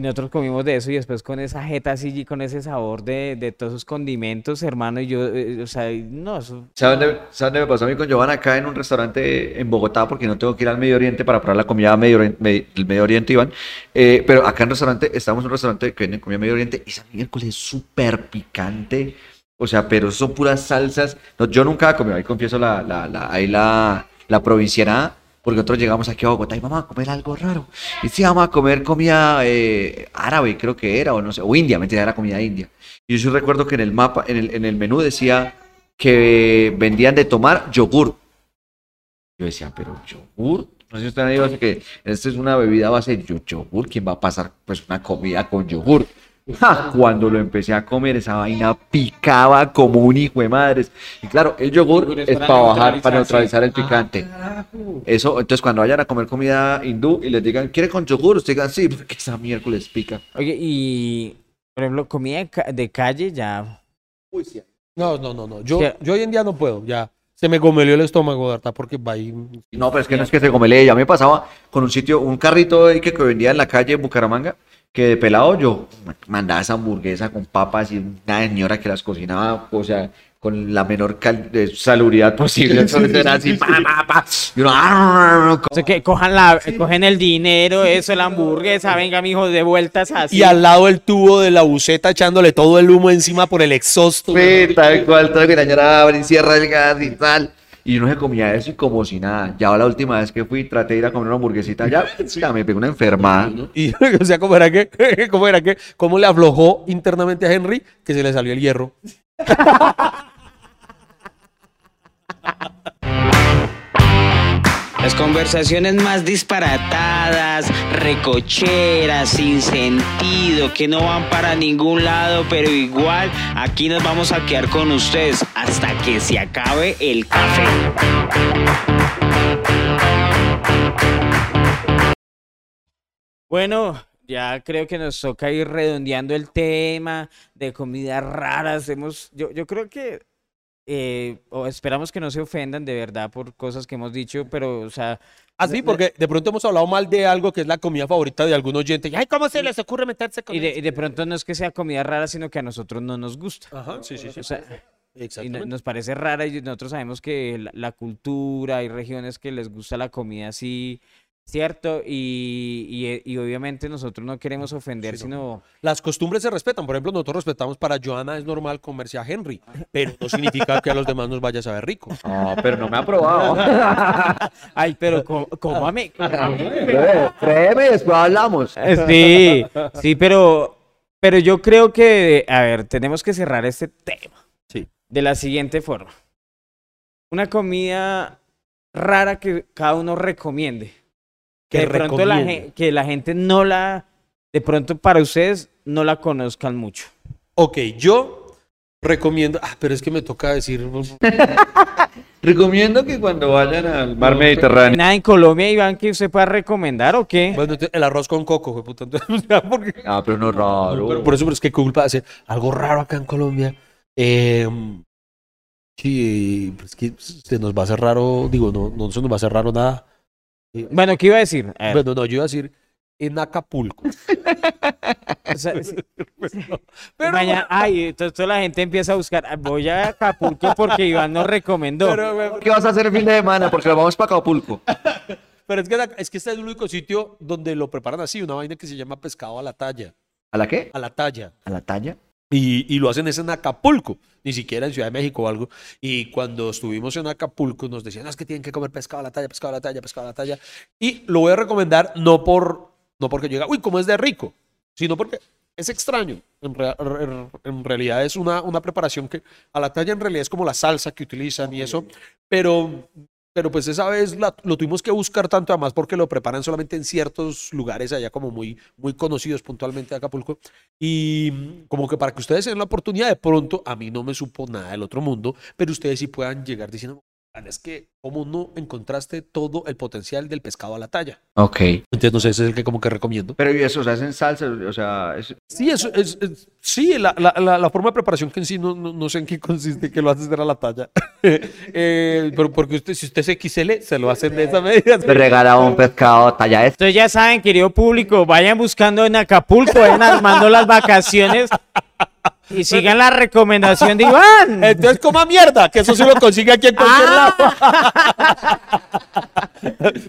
nosotros comimos de eso y después con esa jeta así y con ese sabor de, de todos esos condimentos, hermano, y yo, eh, o sea, no, eso ¿Sabes dónde, ¿Sabes dónde me pasó a mí con Giovanna? Acá en un restaurante en Bogotá, porque no tengo que ir al Medio Oriente para probar la comida medio, del Medio Oriente, Iván. Eh, pero acá en un restaurante, estamos en un restaurante que vende comida Medio Oriente, y esa miércoles es súper picante. O sea, pero son puras salsas. No, yo nunca he comido, ahí confieso la, la, la, ahí la, la provincianada, porque nosotros llegamos aquí a Bogotá y vamos a comer algo raro. Y sí, vamos a comer comida eh, árabe, creo que era, o no sé, o india, mentira, era comida india. Y yo sí recuerdo que en el mapa, en el, en el menú decía que vendían de tomar yogur. Yo decía, pero yogur. No sé si usted ha dicho que esta es una bebida base de yo- yogur. ¿Quién va a pasar pues una comida con yogur? Ja, cuando lo empecé a comer, esa vaina picaba como un hijo de madres. Y claro, el yogur yogur es es para para bajar, para neutralizar, el picante. Eso, entonces cuando vayan a comer comida hindú y les digan, ¿quiere con yogur? Ustedes digan, sí, porque esa miércoles pica. Oye, y por ejemplo, comida de, ca- de calle ya. No, no, no, no. Yo, Sí. yo hoy en día no puedo. Ya se me gomelió el estómago, ¿verdad? Porque va ahí. No, pero es que no es que se comelee. Ya me pasaba con un sitio, un carrito ahí que, que vendía en la calle en Bucaramanga, que de pelado yo mandaba esa hamburguesa con papas y una señora que las cocinaba, o sea, con la menor salubridad posible. Entonces era así, pa, pa, pa. Y uno, "Ah, O sea, que cojan, la, cogen el dinero, eso, la hamburguesa, venga, mijo, de vueltas así. Y al lado el tubo de la buceta echándole todo el humo encima por el exhausto. Sí, tal cual, tal que la señora abre y cierra el gas y tal. Y uno se comía eso y como si nada. Ya la última vez que fui, traté de ir a comer una hamburguesita, ya, ya me pegó una enfermada. Y, o sea, ¿cómo era que? ¿Cómo era que? ¿Cómo le aflojó internamente a Henry que se le salió el hierro? Las conversaciones más disparatadas, recocheras, sin sentido, que no van para ningún lado, pero igual aquí nos vamos a quedar con ustedes hasta que se acabe el café. Bueno, ya creo que nos toca ir redondeando el tema de comidas raras. Hemos, yo, yo creo que eh, o esperamos que no se ofendan de verdad por cosas que hemos dicho, pero, o sea, Así, Ah, porque de pronto hemos hablado mal de algo que es la comida favorita de algún oyente. Y, Ay, ¿cómo se les ocurre meterse con y de, eso? y de pronto no es que sea comida rara, sino que a nosotros no nos gusta. Ajá, sí, sí, sí. O sea, y nos parece rara y nosotros sabemos que la, la cultura, hay regiones que les gusta la comida así, ¿cierto? Y, y, y obviamente nosotros no queremos ofender, Sí, no. sino... Las costumbres se respetan. Por ejemplo, nosotros respetamos para Joana es normal comerse a Henry, pero no significa que a los demás nos vaya a saber rico. No, pero no me ha probado. Ay, pero cómame. Créeme, después hablamos. Sí, sí, pero, pero yo creo que, a ver, tenemos que cerrar este tema. Sí. De la siguiente forma. Una comida rara que cada uno recomiende. Que, de pronto la, que la gente no la, de pronto para ustedes no la conozcan mucho. Ok, yo recomiendo. Ah, pero es que me toca decir. Recomiendo que cuando vayan al mar Mediterráneo. ¿Nada en Colombia, Iván, que usted pueda recomendar o qué? Bueno, el arroz con coco, fue puta. entonces, porque- Ah, pero no es raro. Pero por eso, pero es que culpa hace algo raro acá en Colombia. Eh, sí, pues que se nos va a hacer raro. Digo, no, no se nos va a hacer raro nada. Bueno, ¿qué iba a decir? A Bueno, no, yo iba a decir en Acapulco. o sea, sí, Pues. Pero, mañana, ay, entonces toda la gente empieza a buscar, "Ah, voy a Acapulco porque Iván nos recomendó. pero, ¿Qué vas a hacer el fin de semana? Porque nos vamos para Acapulco. pero es, que, es que este es el único sitio donde lo preparan así, una vaina que se llama pescado a la talla. ¿A la qué? A la talla. ¿A la talla? Y, y lo hacen es en Acapulco, ni siquiera en Ciudad de México o algo. Y cuando estuvimos en Acapulco nos decían, "No, es que tienen que comer pescado a la talla, pescado a la talla, pescado a la talla. Y lo voy a recomendar no, por, no porque yo diga, uy, cómo es de rico, sino porque es extraño. En- en realidad es una, una preparación que a la talla en realidad es como la salsa que utilizan y eso, pero, pero pues esa vez la- lo tuvimos que buscar tanto además porque lo preparan solamente en ciertos lugares allá como muy, muy conocidos puntualmente de Acapulco. Y mm, como que para que ustedes tengan la oportunidad, de pronto, a mí no me supo nada del otro mundo, pero ustedes sí puedan llegar diciendo, "Man, es que como no encontraste todo el potencial del pescado a la talla. Ok. Entonces, no sé, ese es el que como que recomiendo. Pero y eso, o sea, hacen salsa, o sea, es- Sí, eso es, es- sí, la, la, la, la forma de preparación que en sí no, no, no sé en qué consiste, que lo haces a la talla. Eh, pero porque usted, si usted es XL, se lo hacen de esa medida. me regala un pescado talla este. Entonces ya saben, querido público, vayan buscando en Acapulco, vayan armando las vacaciones y sigan la recomendación de Iván. Entonces, coma mierda, que eso sí lo consigue aquí en cualquier lado.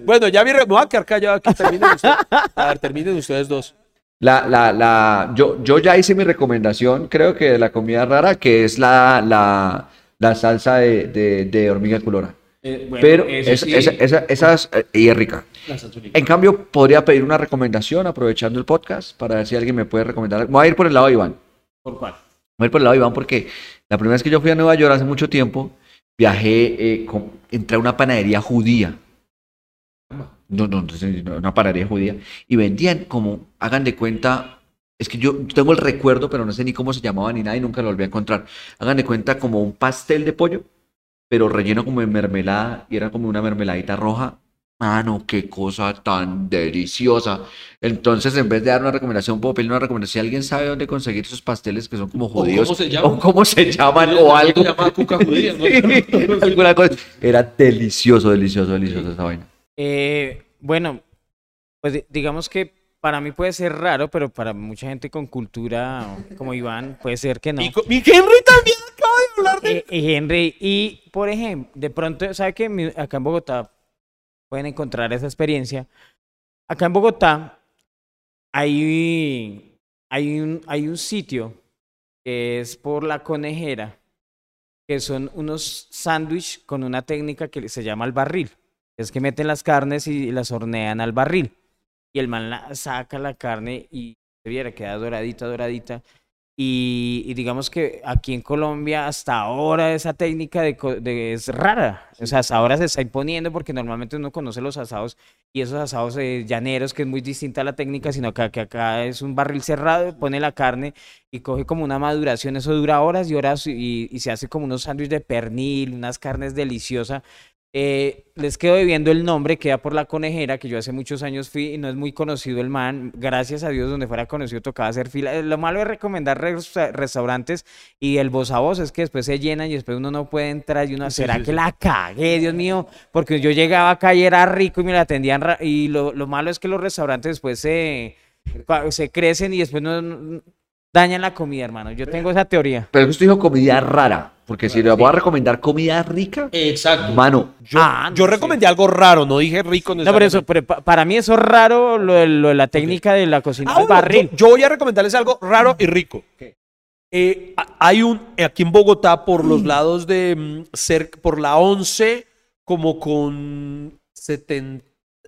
bueno, ya me voy a quedar callado aquí. Terminen ustedes. A ver, terminen ustedes dos. La, la, la, yo, yo ya hice mi recomendación, creo que de la comida rara, que es la, la, la salsa de, de, de hormiga culora. Pero es- esa, esa, esa es, eh, y es rica. En cambio, podría pedir una recomendación aprovechando el podcast para ver si alguien me puede recomendar. Voy a ir por el lado de Iván. ¿Por cuál? Voy a ir por el lado Iván porque la primera vez que yo fui a Nueva York hace mucho tiempo, viajé, eh, entré a una panadería judía. No, no, no, una panadería judía. Y vendían como, hagan de cuenta, Es que yo tengo el recuerdo, pero no sé ni cómo se llamaba ni nada y nunca lo volví a encontrar. Hagan de cuenta como un pastel de pollo, pero relleno como de mermelada y era como una mermeladita roja. Mano, qué cosa tan deliciosa. Entonces, en vez de dar una recomendación, puedo pedir una recomendación. Si alguien sabe dónde conseguir esos pasteles que son como judíos, cómo se llaman. o cómo se llaman, o algo. Se llama cuca judía, ¿no? Sí, alguna cosa. Era delicioso, delicioso, delicioso esa vaina. Eh, bueno, pues di- digamos que para mí puede ser raro, pero para mucha gente con cultura como Iván puede ser que no. Mi Henry también acaba de hablar de... Eh, eh, Henry, y por ejemplo, de pronto, ¿sabe que acá en Bogotá pueden encontrar esa experiencia? Acá en Bogotá hay, hay, un, hay un sitio que es por la conejera, que son unos sándwich con una técnica que se llama el barril. Es que meten las carnes y las hornean al barril. Y el man saca la carne y se viera, queda doradita, doradita. Y, y digamos que aquí en Colombia hasta ahora esa técnica de, co- de- es rara. O sea, hasta ahora se está imponiendo porque normalmente uno conoce los asados y esos asados eh, llaneros que es muy distinta a la técnica, sino que, que acá es un barril cerrado, pone la carne y coge como una maduración. Eso dura horas y horas y, y se hace como unos sándwiches de pernil, unas carnes deliciosas. Eh, les quedo debiendo el nombre, queda por la conejera, que yo hace muchos años fui y no es muy conocido el man. Gracias a Dios, donde fuera conocido tocaba hacer fila. Eh, Lo malo es recomendar resta- restaurantes y el voz a voz es que después se llenan y después uno no puede entrar y uno, ¿será que la cagué, Dios mío? Porque yo llegaba acá y era rico y me la atendían. Y lo, lo malo es que los restaurantes después se, se crecen y después no- dañan la comida, hermano. Yo tengo esa teoría. Pero usted dijo comida rara, porque si le voy a recomendar comida rica, Exacto. mano, Yo, Ah, no yo sé. recomendé algo raro, no dije rico. No, pero eso, pero pa- para mí eso es raro, lo de, lo de la técnica de la cocina Ah, bueno, barril. Yo, yo voy a recomendarles algo raro y rico. Eh, a- hay un, aquí en Bogotá, por los lados de, mm, cer- por la 11, como con 70,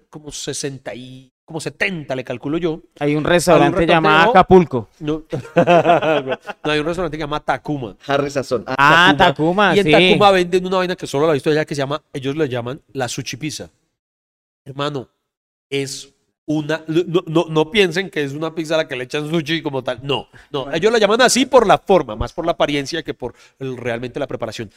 como 60 y, como 70 le calculo yo. Hay un restaurante llamado. Acapulco. No, no, hay un restaurante que se llama Takuma. Harry Sazón. Ah, Ah, Takuma, Y en sí. Takuma venden una vaina que solo la he visto allá que se llama, ellos le llaman la sushi pizza. Hermano, es una, no, no, no piensen que es una pizza a la que le echan sushi como tal. No, no, ellos la llaman así por la forma, más por la apariencia que por el- realmente la preparación.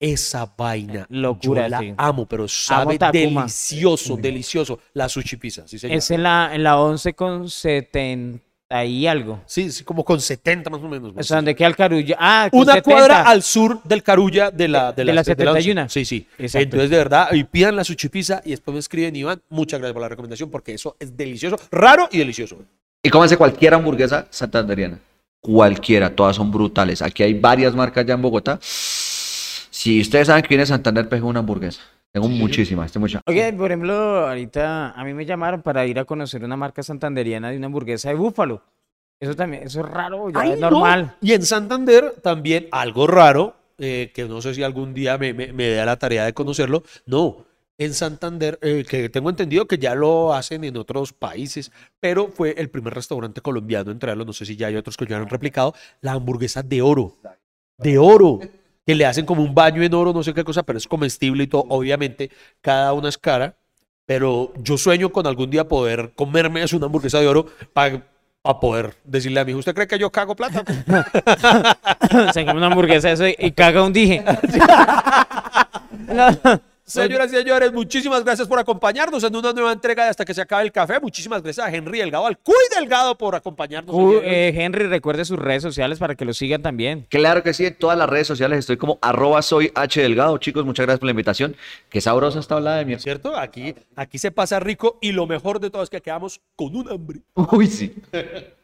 Esa vaina, Locura, yo la sí. amo, pero sabe delicioso, delicioso. La sushi pizza, sí señor. Es en la, en la 11 con 70 y algo. Sí, sí, como con 70 más o menos. O sea, donde queda el Carulla. Ah, con Una 70. cuadra al sur del Carulla de la, de De la once. 71. Sí, sí. Exacto. Entonces, de verdad, y pidan la sushi pizza y después me escriben, Iván, muchas gracias por la recomendación porque eso es delicioso, raro y delicioso. Y cómanse cualquier hamburguesa santanderiana. Cualquiera, todas son brutales. Aquí hay varias marcas ya en Bogotá. Si ustedes saben que viene de Santander, peguen una hamburguesa. Tengo muchísimas, tengo muchas. Oye, por ejemplo, ahorita a mí me llamaron para ir a conocer una marca santanderiana de una hamburguesa de búfalo. Eso también, eso es raro, ya Ay, es no. normal. Y en Santander también algo raro, eh, que no sé si algún día me, me, me dé la tarea de conocerlo. No, en Santander, eh, que tengo entendido que ya lo hacen en otros países, pero fue el primer restaurante colombiano en traerlo. No sé si ya hay otros que ya han replicado. La hamburguesa de oro. De oro. Que le hacen como un baño en oro, no sé qué cosa, pero es comestible y todo. Obviamente, cada una es cara. Pero yo sueño con algún día poder comerme es una hamburguesa de oro para poder decirle a mi hijo, ¿usted cree que yo cago plata? Se come una hamburguesa eso y, y caga un dije. No. Señoras y señores, muchísimas gracias por acompañarnos en una nueva entrega de Hasta que se acabe el café. Muchísimas gracias a Henry Delgado, al Cuy Delgado por acompañarnos. Uh, eh, Henry, recuerde sus redes sociales para que lo sigan también. Claro que sí, en todas las redes sociales estoy como arroba soy H Delgado. Chicos, muchas gracias por la invitación. Qué sabrosa está hablada de mi ¿Cierto? Aquí, aquí se pasa rico y lo mejor de todo es que quedamos con un hambre. Uy, sí.